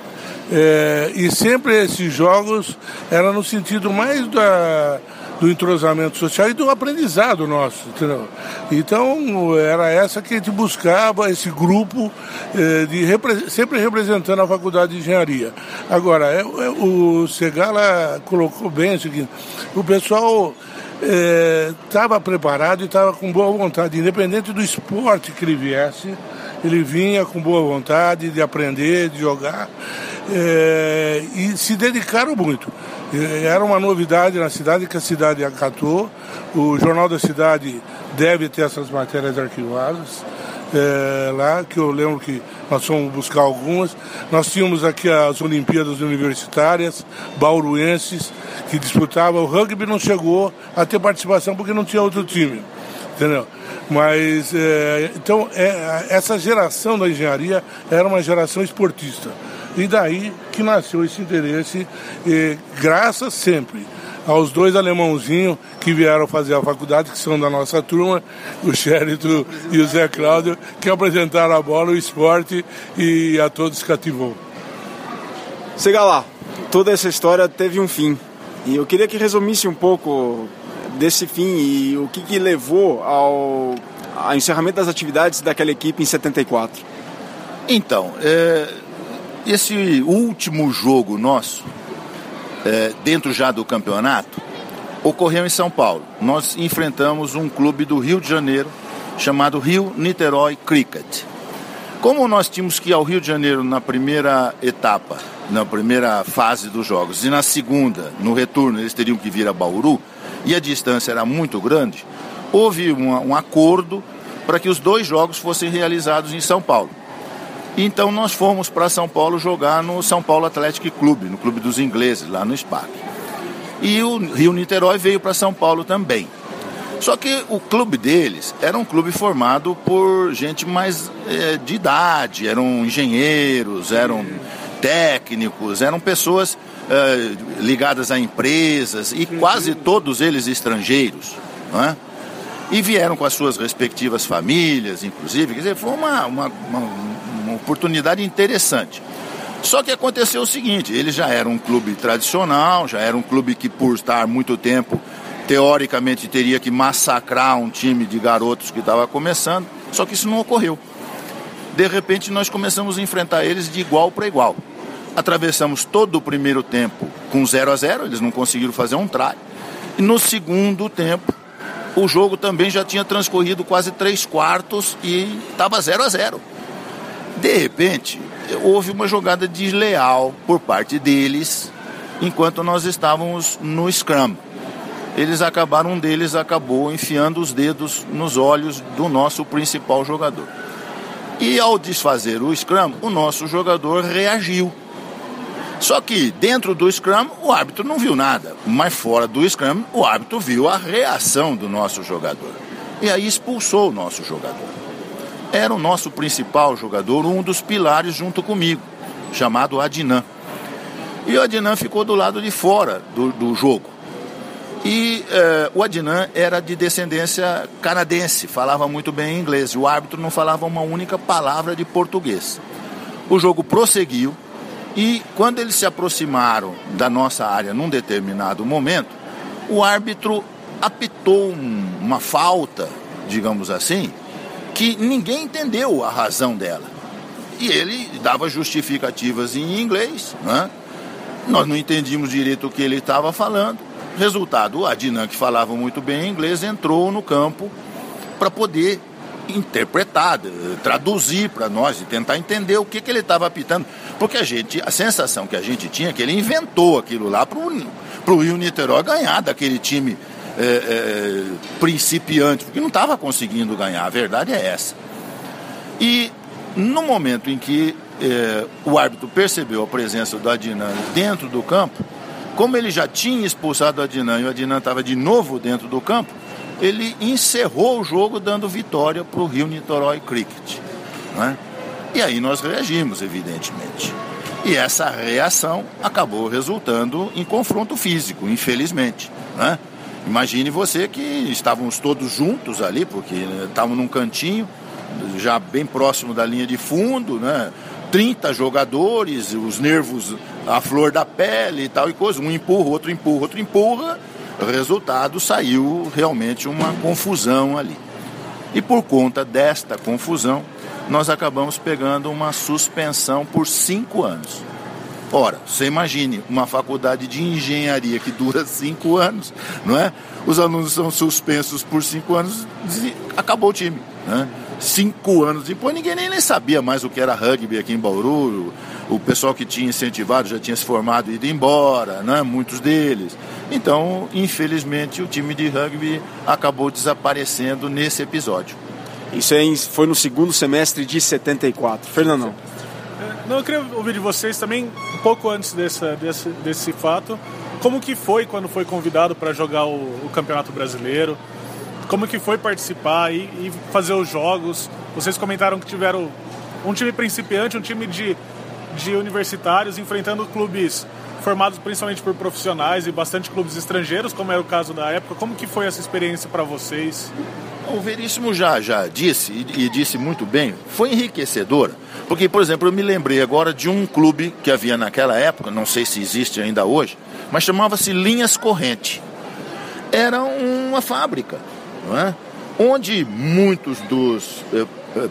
É, e sempre esses jogos eram no sentido mais da, do entrosamento social e do aprendizado nosso, entendeu? Então era essa que a gente buscava, esse grupo eh, de sempre representando a faculdade de engenharia. Agora, é, é, o Segala colocou bem o seguinte, o pessoal estava eh, preparado e estava com boa vontade, independente do esporte que ele viesse, ele vinha com boa vontade de aprender, de jogar é, e se dedicaram muito. Era uma novidade na cidade que a cidade acatou. O Jornal da Cidade deve ter essas matérias arquivadas. É, lá, que eu lembro que nós fomos buscar algumas. Nós tínhamos aqui as Olimpíadas Universitárias, bauruenses, que disputavam. O rugby não chegou a ter participação porque não tinha outro time. Entendeu? Mas, é, então, é, essa geração da engenharia era uma geração esportista E daí que nasceu esse interesse, e, graças sempre aos dois alemãozinhos que vieram fazer a faculdade, que são da nossa turma, o Xérito e o Zé Cláudio, que apresentaram a bola, o esporte e a todos cativou. Segala, toda essa história teve um fim. E eu queria que resumisse um pouco desse fim e o que, que levou ao, ao encerramento das atividades daquela equipe em 74. Então, é, esse último jogo nosso, é, dentro já do campeonato, ocorreu em São Paulo. Nós enfrentamos um clube do Rio de Janeiro chamado Rio Niterói Cricket. Como nós tínhamos que ir ao Rio de Janeiro na primeira etapa, na primeira fase dos jogos, e na segunda, no retorno, eles teriam que vir a Bauru, e a distância era muito grande, houve um, um acordo para que os dois jogos fossem realizados em São Paulo. Então nós fomos para São Paulo jogar no São Paulo Athletic Clube, no Clube dos Ingleses, lá no SPAC. E o Rio Niterói veio para São Paulo também. Só que o clube deles era um clube formado por gente mais é, de idade, eram engenheiros, eram técnicos, eram pessoas é, ligadas a empresas e quase todos eles estrangeiros. É? E vieram com as suas respectivas famílias, inclusive. Quer dizer, foi uma, uma, uma, uma oportunidade interessante. Só que aconteceu o seguinte: ele já era um clube tradicional, já era um clube que, por estar muito tempo, teoricamente teria que massacrar um time de garotos que estava começando, só que isso não ocorreu. De repente, nós começamos a enfrentar eles de igual para igual. Atravessamos todo o primeiro tempo com 0 a 0 eles não conseguiram fazer um try. E no segundo tempo, o jogo também já tinha transcorrido quase três quartos e estava 0 a 0 De repente, houve uma jogada desleal por parte deles enquanto nós estávamos no scrum. Eles acabaram, um deles acabou enfiando os dedos nos olhos do nosso principal jogador. E ao desfazer o scrum, o nosso jogador reagiu. Só que dentro do scrum o árbitro não viu nada, mas fora do scrum o árbitro viu a reação do nosso jogador. E aí expulsou o nosso jogador era o nosso principal jogador, um dos pilares junto comigo, chamado Adnan. E o Adnan ficou do lado de fora do, do jogo. E eh, o Adnan era de descendência canadense, falava muito bem inglês, o árbitro não falava uma única palavra de português. O jogo prosseguiu, e quando eles se aproximaram da nossa área num determinado momento, o árbitro apitou um, uma falta, digamos assim, que ninguém entendeu a razão dela. E ele dava justificativas em inglês, né? nós não entendíamos direito o que ele estava falando. Resultado, o Adnan, que falava muito bem inglês, entrou no campo para poder interpretar, traduzir para nós e tentar entender o que, que ele estava apitando. Porque a gente, a sensação que a gente tinha é que ele inventou aquilo lá para o Rio Niterói ganhar daquele time é, é, principiante, porque não estava conseguindo ganhar, a verdade é essa. E no momento em que é, o árbitro percebeu a presença do Adnan dentro do campo, como ele já tinha expulsado o Adnan e o Adnan estava de novo dentro do campo, ele encerrou o jogo dando vitória para o Rio Niterói Cricket. Né? E aí nós reagimos, evidentemente. E essa reação acabou resultando em confronto físico, infelizmente. Né? Imagine você que estávamos todos juntos ali, porque né, estávamos num cantinho, já bem próximo da linha de fundo, né? 30 jogadores, os nervos à flor da pele e tal e coisa. Um empurra, outro empurra, outro empurra. Resultado saiu realmente uma confusão ali. E por conta desta confusão, nós acabamos pegando uma suspensão por cinco anos. Ora, você imagine uma faculdade de engenharia que dura cinco anos, não é? Os alunos são suspensos por cinco anos e acabou o time, né? Cinco anos depois ninguém nem, nem sabia mais o que era rugby aqui em Bauru. O pessoal que tinha incentivado já tinha se formado e ido embora, né? Muitos deles. Então, infelizmente, o time de rugby acabou desaparecendo nesse episódio. Isso aí foi no segundo semestre de 74. Fernandão. Não, eu queria ouvir de vocês também, um pouco antes desse, desse, desse fato, como que foi quando foi convidado para jogar o, o, Campeonato Brasileiro? Como que foi participar e, e, fazer os jogos? Vocês comentaram que tiveram um time principiante, um time de de universitários enfrentando clubes formados principalmente por profissionais e bastante clubes estrangeiros, como era o caso da época. Como que foi essa experiência para vocês? O Veríssimo já, já disse, e, disse muito bem, foi enriquecedora. Porque, por exemplo, eu me lembrei agora de um clube que havia naquela época, não sei se existe ainda hoje, mas chamava-se Linhas Corrente. Era uma fábrica, não é? onde muitos dos eh,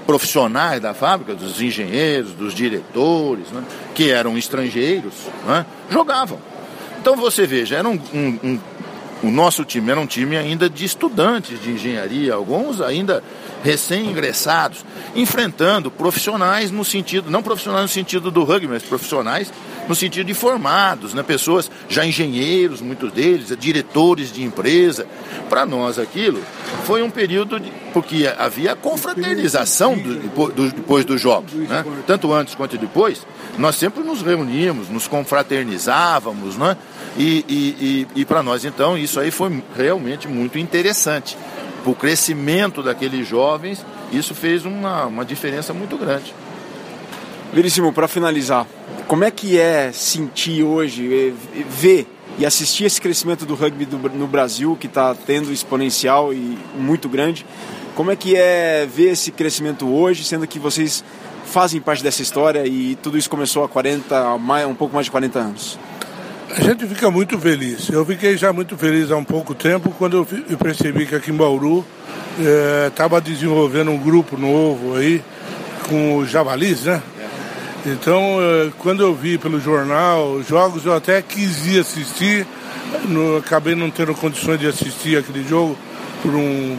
profissionais da fábrica, dos engenheiros, dos diretores, né, que eram estrangeiros, né, jogavam. Então você veja, era um, um, um, o nosso time era um time ainda de estudantes de engenharia, alguns ainda recém-ingressados, enfrentando profissionais no sentido, não profissionais no sentido do rugby, mas profissionais no sentido de formados, né? pessoas já engenheiros, muitos deles, diretores de empresa. Para nós aquilo foi um período de, porque havia confraternização do, do, depois dos jogos, né? tanto antes quanto depois. Nós sempre nos reuníamos, nos confraternizávamos, né? E, e, e, e para nós então isso aí foi realmente muito interessante. Para o crescimento daqueles jovens, isso fez uma, uma diferença muito grande. Veríssimo, para finalizar, como é que é sentir hoje, ver e assistir esse crescimento do rugby do, no Brasil, que está tendo exponencial e muito grande? Como é que é ver esse crescimento hoje, sendo que vocês fazem parte dessa história e tudo isso começou há 40, um pouco mais de 40 anos? A gente fica muito feliz. Eu fiquei já muito feliz há um pouco tempo quando eu percebi que aqui em Bauru estava eh, desenvolvendo um grupo novo aí com os javalis, né? Então, eh, quando eu vi pelo jornal os jogos, eu até quis ir assistir, no, acabei não tendo condições de assistir aquele jogo por um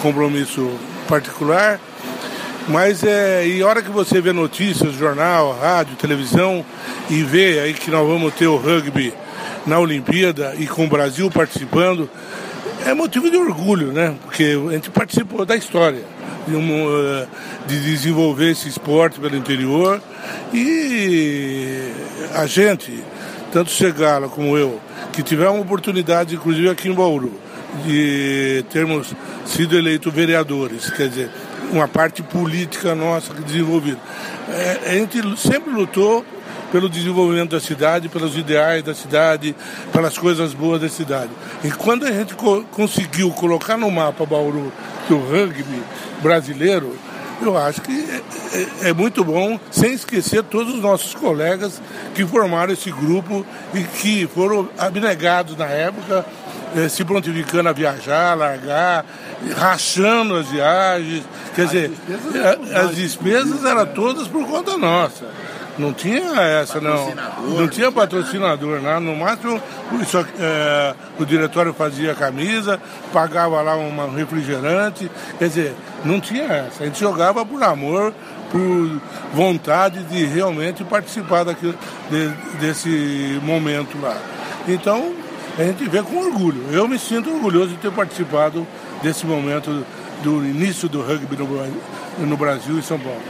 compromisso particular. Mas é, e hora que você vê notícias, jornal, rádio, televisão, e vê aí que nós vamos ter o rugby na Olimpíada e com o Brasil participando, é motivo de orgulho, né? Porque a gente participou da história de, um, eh, de desenvolver esse esporte pelo interior e a gente, tanto Segala como eu, que tivemos oportunidade, inclusive aqui em Bauru, de termos sido eleitos vereadores, quer dizer, uma parte política nossa desenvolvida. É, a gente sempre lutou pelo desenvolvimento da cidade, pelos ideais da cidade, pelas coisas boas da cidade. E quando a gente co conseguiu colocar no mapa Bauru do rugby brasileiro, eu acho que é, é, é, muito bom, sem esquecer todos os nossos colegas que formaram esse grupo e que foram abnegados na época, eh, se prontificando a viajar, largar, rachando as viagens. Quer as dizer, despesas as despesas eram todas por conta nossa. Não tinha essa, não. Não tinha patrocinador, né? No máximo, isso, é, o diretório fazia a camisa, pagava lá um refrigerante. Quer dizer, não tinha essa. A gente jogava por amor, por vontade de realmente participar daquilo, de, desse momento lá. Então, a gente vê com orgulho. Eu me sinto orgulhoso de ter participado desse momento do início do rugby no, no Brasil e São Paulo.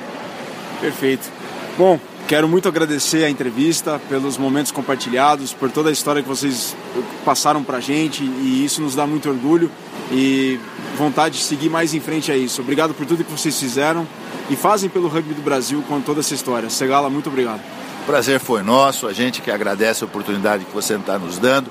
Perfeito. Bom, Quero muito agradecer a entrevista, pelos momentos compartilhados, por toda a história que vocês passaram para a gente e isso nos dá muito orgulho e vontade de seguir mais em frente a isso. Obrigado por tudo que vocês fizeram e fazem pelo rugby do Brasil com toda essa história. Segala, muito obrigado. O prazer foi nosso, a gente que agradece a oportunidade que você está nos dando.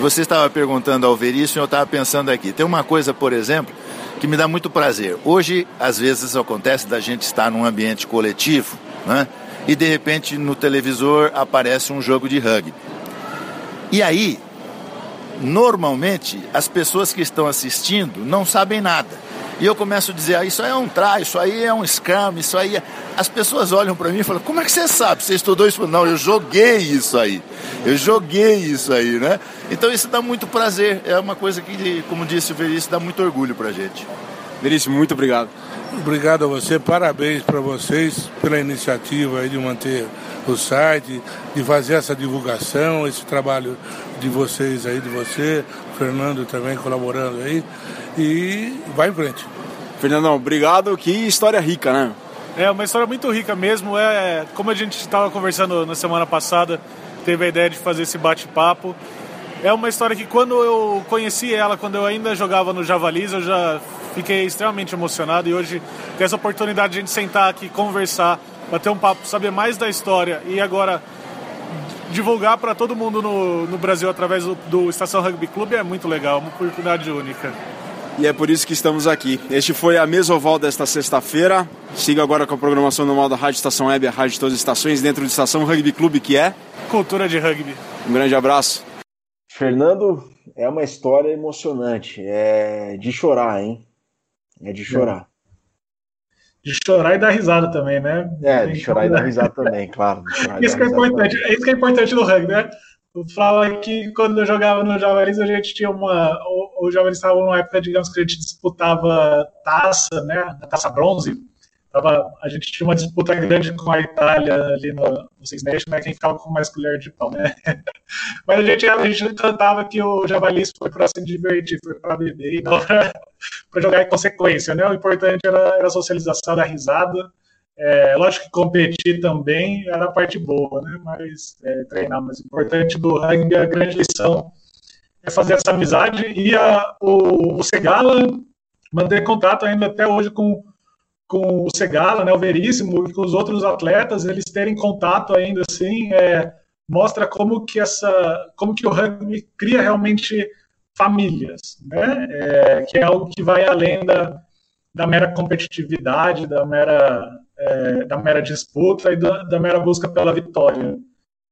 Você estava perguntando ao Veríssimo, eu estava pensando aqui. Tem uma coisa, por exemplo, que me dá muito prazer. Hoje, às vezes, acontece da gente estar num ambiente coletivo, né? e de repente no televisor aparece um jogo de rugby. E aí, normalmente, as pessoas que estão assistindo não sabem nada. E eu começo a dizer, ah, isso aí é um try, isso aí é um scrum, isso aí é... As pessoas olham para mim e falam, como é que você sabe? Você estudou isso? Não, eu joguei isso aí. Eu joguei isso aí, né? Então isso dá muito prazer. É uma coisa que, como disse o Veríssimo, dá muito orgulho para a gente. Veríssimo, muito obrigado. Obrigado a você, parabéns para vocês pela iniciativa aí de manter o site, de fazer essa divulgação, esse trabalho de vocês aí, de você, Fernando também colaborando aí, e vai em frente. Fernandão, obrigado, que história rica, né? É, uma história muito rica mesmo, é como a gente estava conversando na semana passada, teve a ideia de fazer esse bate-papo, é uma história que quando eu conheci ela, quando eu ainda jogava no Javalis, eu já fiquei extremamente emocionado. E hoje ter essa oportunidade de a gente sentar aqui conversar bater um papo, saber mais da história e agora divulgar para todo mundo no, no Brasil através do, do Estação Rugby Clube é muito legal, uma oportunidade única. E é por isso que estamos aqui. Este foi a Mesoval desta sexta-feira. Siga agora com a programação normal da Rádio Estação Web, a Rádio de todas as estações, dentro do Estação Rugby Clube, que é... Cultura de Rugby. Um grande abraço. Fernando, é uma história emocionante. É de chorar, hein? É de chorar. De chorar e dar risada também, né? É, de chorar e dar risada também, claro. Isso que é importante. É isso que é importante no rugby, né? Eu falava que quando eu jogava no Javalis, a gente tinha uma. O, o Javalis estava numa época, digamos, que a gente disputava taça, né? A taça bronze. Tava, a gente tinha uma disputa grande com a Itália ali no, no Six Nations, né? Quem ficava com mais colher de pau, né? Mas a gente, a gente cantava que o Javalis foi para se divertir, foi para beber e não para jogar em consequência, né? O importante era, era a socialização, da risada. É, lógico que competir também era a parte boa, né? Mas é, treinar, mas o importante do rugby, a grande lição é fazer essa amizade e a, o, o Segala manter contato ainda até hoje com, com o Segala, né, o Veríssimo e com os outros atletas, eles terem contato ainda assim, é, mostra como que essa, como que o rugby cria realmente famílias, né? É, que é algo que vai além da, da mera competitividade, da mera é, da mera disputa e da, da, mera busca pela vitória.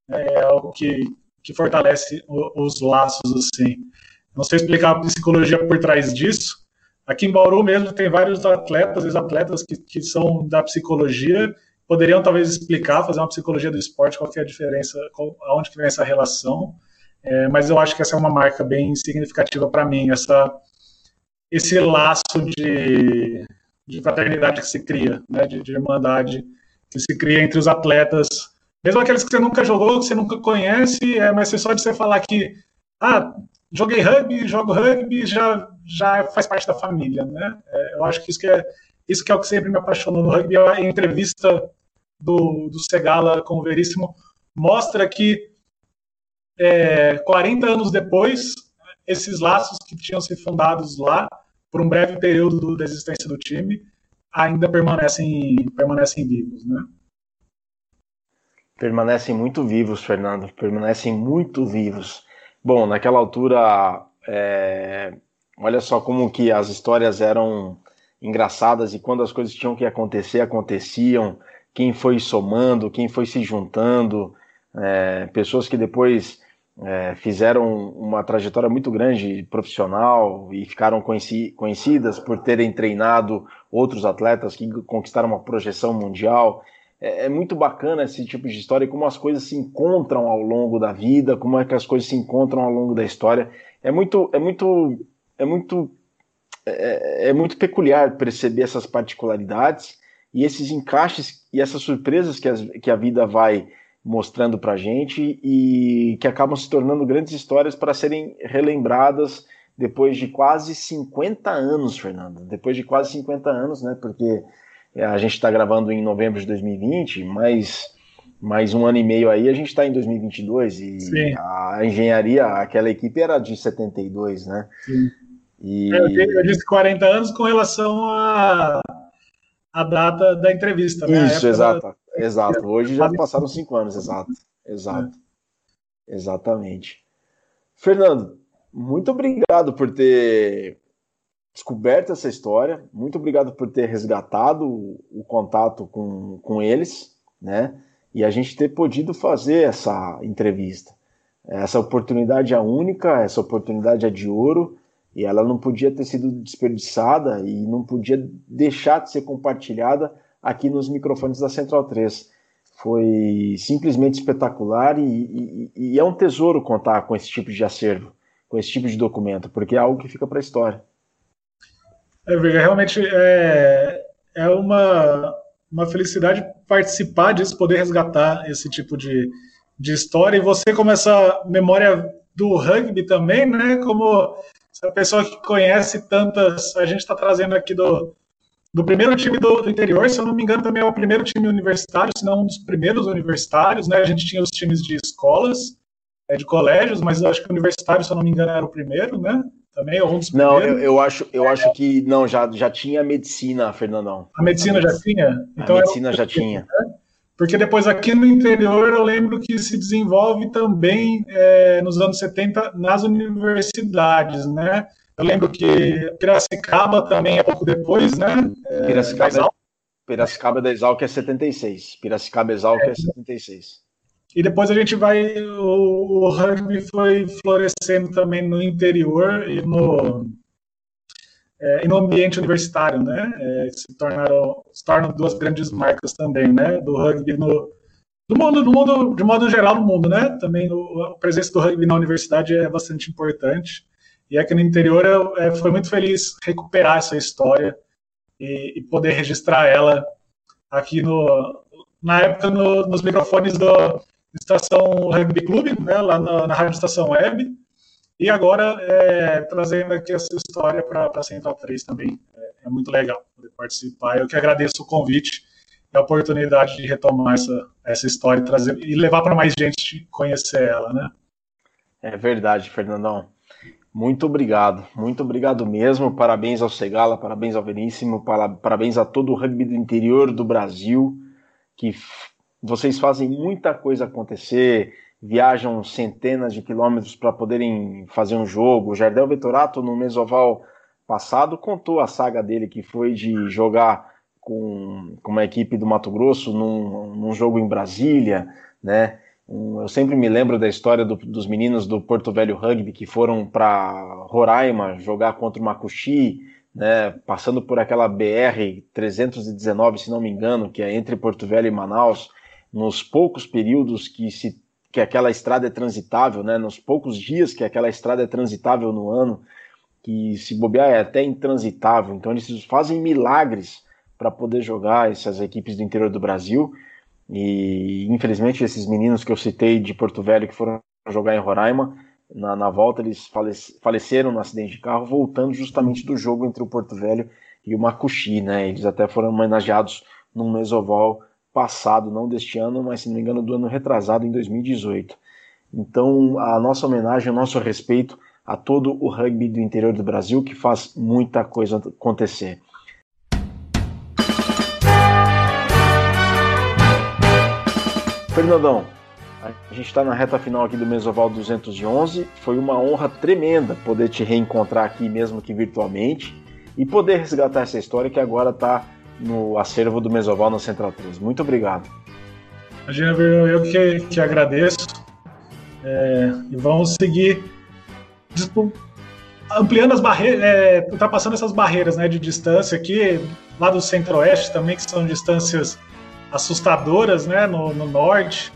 É algo que, que fortalece o, os laços, assim. Não sei explicar a psicologia por trás disso. Aqui em Bauru mesmo tem vários atletas, ex-atletas que, que são da psicologia, poderiam talvez explicar, fazer uma psicologia do esporte, qual é a diferença, qual, aonde que vem essa relação. É, mas eu acho que essa é uma marca bem significativa para mim, essa, esse laço de, de fraternidade que se cria, né, de, de irmandade que se cria entre os atletas, mesmo aqueles que você nunca jogou, que você nunca conhece, é, mas só de você falar que, ah, joguei rugby, jogo rugby, já, já faz parte da família, né? É, eu acho que isso que é isso que é o que sempre me apaixonou no rugby. A entrevista do, do Segala com o Veríssimo mostra que é, 40 anos depois, esses laços que tinham se fundados lá por um breve período da existência do time, ainda permanecem, permanecem vivos, né? Permanecem muito vivos, Fernando, permanecem muito vivos. Bom, naquela altura, é... olha só como que as histórias eram engraçadas e quando as coisas tinham que acontecer, aconteciam, quem foi somando, quem foi se juntando, é... pessoas que depois é, fizeram uma trajetória muito grande profissional e ficaram conheci conhecidas por terem treinado outros atletas que conquistaram uma projeção mundial. É, é, muito bacana esse tipo de história, como as coisas se encontram ao longo da vida, como é que as coisas se encontram ao longo da história. É muito, é muito, é muito, é, é muito peculiar perceber essas particularidades e esses encaixes e essas surpresas que, as, que a vida vai mostrando para a gente e que acabam se tornando grandes histórias para serem relembradas depois de quase 50 anos, Fernando. Depois de quase 50 anos, né? Porque a gente está gravando em novembro de 2020, mas mais um ano e meio aí a gente está em 2022 e Sim. a engenharia, aquela equipe era de 72, né? Sim. E... É, eu disse 40 anos com relação à a, a, data da entrevista, né? Isso, exato. Exato. Hoje já passaram cinco anos, exato. Exato. É. Exatamente. Fernando, muito obrigado por ter descoberto essa história. Muito obrigado por ter resgatado o, o contato com, com eles, né? E a gente ter podido fazer essa entrevista. Essa oportunidade é única, essa oportunidade é de ouro e ela não podia ter sido desperdiçada e não podia deixar de ser compartilhada aqui nos microfones da Central 3. Foi simplesmente espetacular e, e, e é um tesouro contar com esse tipo de acervo, com esse tipo de documento, porque é algo que fica para a história. É, realmente é, é uma, uma felicidade participar disso, poder resgatar esse tipo de, de história. E você, como essa memória do rugby também, né? Como essa pessoa que conhece tantas. A gente está trazendo aqui do, do primeiro time do, do, interior, se eu não me engano, também é o primeiro time universitário, se não um dos primeiros universitários, né? A gente tinha os times de escolas, é, de colégios, mas eu acho que o universitário, se eu não me engano, era o primeiro, né? Também, ou um dos Não, eu, eu, acho, eu acho que não, já, já tinha a medicina, Fernandão. A medicina, a medicina já tinha? Então a medicina já tinha. Né? Porque depois aqui no interior eu lembro que se desenvolve também é, nos anos 70 nas universidades, né? Eu lembro que Piracicaba também é pouco depois, né? É, Piracicaba, Piracicaba da Exalc é 76. Piracicaba Exalc é, é 76. E depois a gente vai. O, o rugby foi florescendo também no interior e no, é, e no ambiente universitário, né? É, se tornaram se tornam duas grandes marcas também, né? Do rugby no do mundo, do mundo de modo geral no mundo, né? Também a presença do rugby na universidade é bastante importante. E aqui no interior eu, é, foi muito feliz recuperar essa história e, e poder registrar ela aqui no na época no, nos microfones do Estação Rugby Clube, né? Lá na, na rádio Estação Web e agora, é, trazendo aqui essa história para a Central 3 também, é, é, muito legal poder participar. Eu que agradeço o convite e a oportunidade de retomar essa, essa história e, trazer, e levar para mais gente conhecer ela, né? É verdade, Fernandão. Muito obrigado, muito obrigado mesmo. Parabéns ao Segala, parabéns ao Veríssimo, parabéns a todo o rugby do interior do Brasil, que vocês fazem muita coisa acontecer viajam centenas de quilômetros para poderem fazer um jogo. O Jardel Vetorato, no Mesoval passado, contou a saga dele, que foi de jogar com, com uma equipe do Mato Grosso num, num jogo em Brasília, né? Eu sempre me lembro da história do, dos meninos do Porto Velho Rugby que foram para Roraima jogar contra o Macuxi, né, passando por aquela BR 319, se não me engano, que é entre Porto Velho e Manaus, nos poucos períodos que se que aquela estrada é transitável, né? Nos poucos dias que aquela estrada é transitável no ano, que se bobear é até intransitável. Então eles fazem milagres para poder jogar essas equipes do interior do Brasil. E infelizmente esses meninos que eu citei de Porto Velho que foram jogar em Roraima, na, na volta eles faleceram no acidente de carro, voltando justamente do jogo entre o Porto Velho e o Macuxi, né? Eles até foram homenageados num mesoval passado, não deste ano, mas se não me engano do ano retrasado, em 2018. Então, a nossa homenagem, o nosso respeito a todo o rugby do interior do Brasil que faz muita coisa acontecer. Fernandão, a gente está na reta final aqui do Mesoval 211. Foi uma honra tremenda poder te reencontrar aqui, mesmo que virtualmente, e poder resgatar essa história que agora está no acervo do Mesoval no Central 3. Muito obrigado. Imagina, eu que, que agradeço. É, e vamos seguir ampliando as barreiras, é, ultrapassando essas barreiras né, de distância aqui, lá do centro-oeste também, que são distâncias assustadoras né, no, no norte.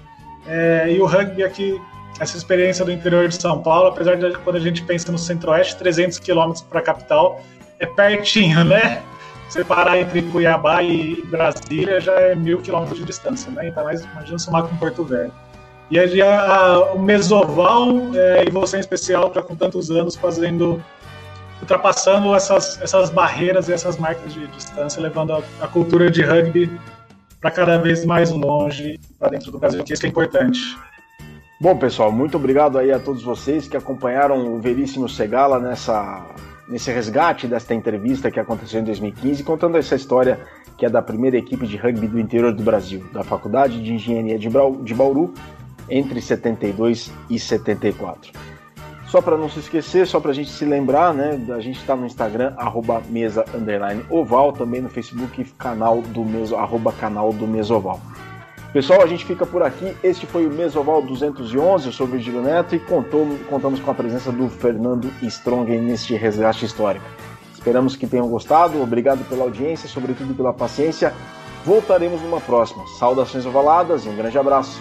É, e o rugby aqui, essa experiência do interior de São Paulo, apesar de quando a gente pensa no centro-oeste, 300 quilômetros para a capital, é pertinho, né? Separar entre Cuiabá e Brasília já é mil quilômetros de distância, né? Então, mais, imagina somar com Porto Velho. E aí, a, o Mesoval, é, e você em especial, já com tantos anos fazendo, ultrapassando essas, essas barreiras e essas marcas de distância, levando a, a cultura de rugby para cada vez mais longe para dentro do Brasil, que isso é importante. Bom, pessoal, muito obrigado aí a todos vocês que acompanharam o Veríssimo Segala nessa nesse resgate desta entrevista que aconteceu em 2015, contando essa história que é da primeira equipe de rugby do interior do Brasil, da Faculdade de Engenharia de Bauru, entre 72 e 74. Só para não se esquecer, só para a gente se lembrar, né? A gente está no Instagram, arroba mesa oval, também no Facebook, canal do meso, arroba canal do mesoval. Pessoal, a gente fica por aqui. Este foi o Mesoval 211. Eu sou o Virgílio Neto e contou, contamos com a presença do Fernando Strong neste resgate histórico. Esperamos que tenham gostado. Obrigado pela audiência, sobretudo pela paciência. Voltaremos numa próxima. Saudações ovaladas e um grande abraço.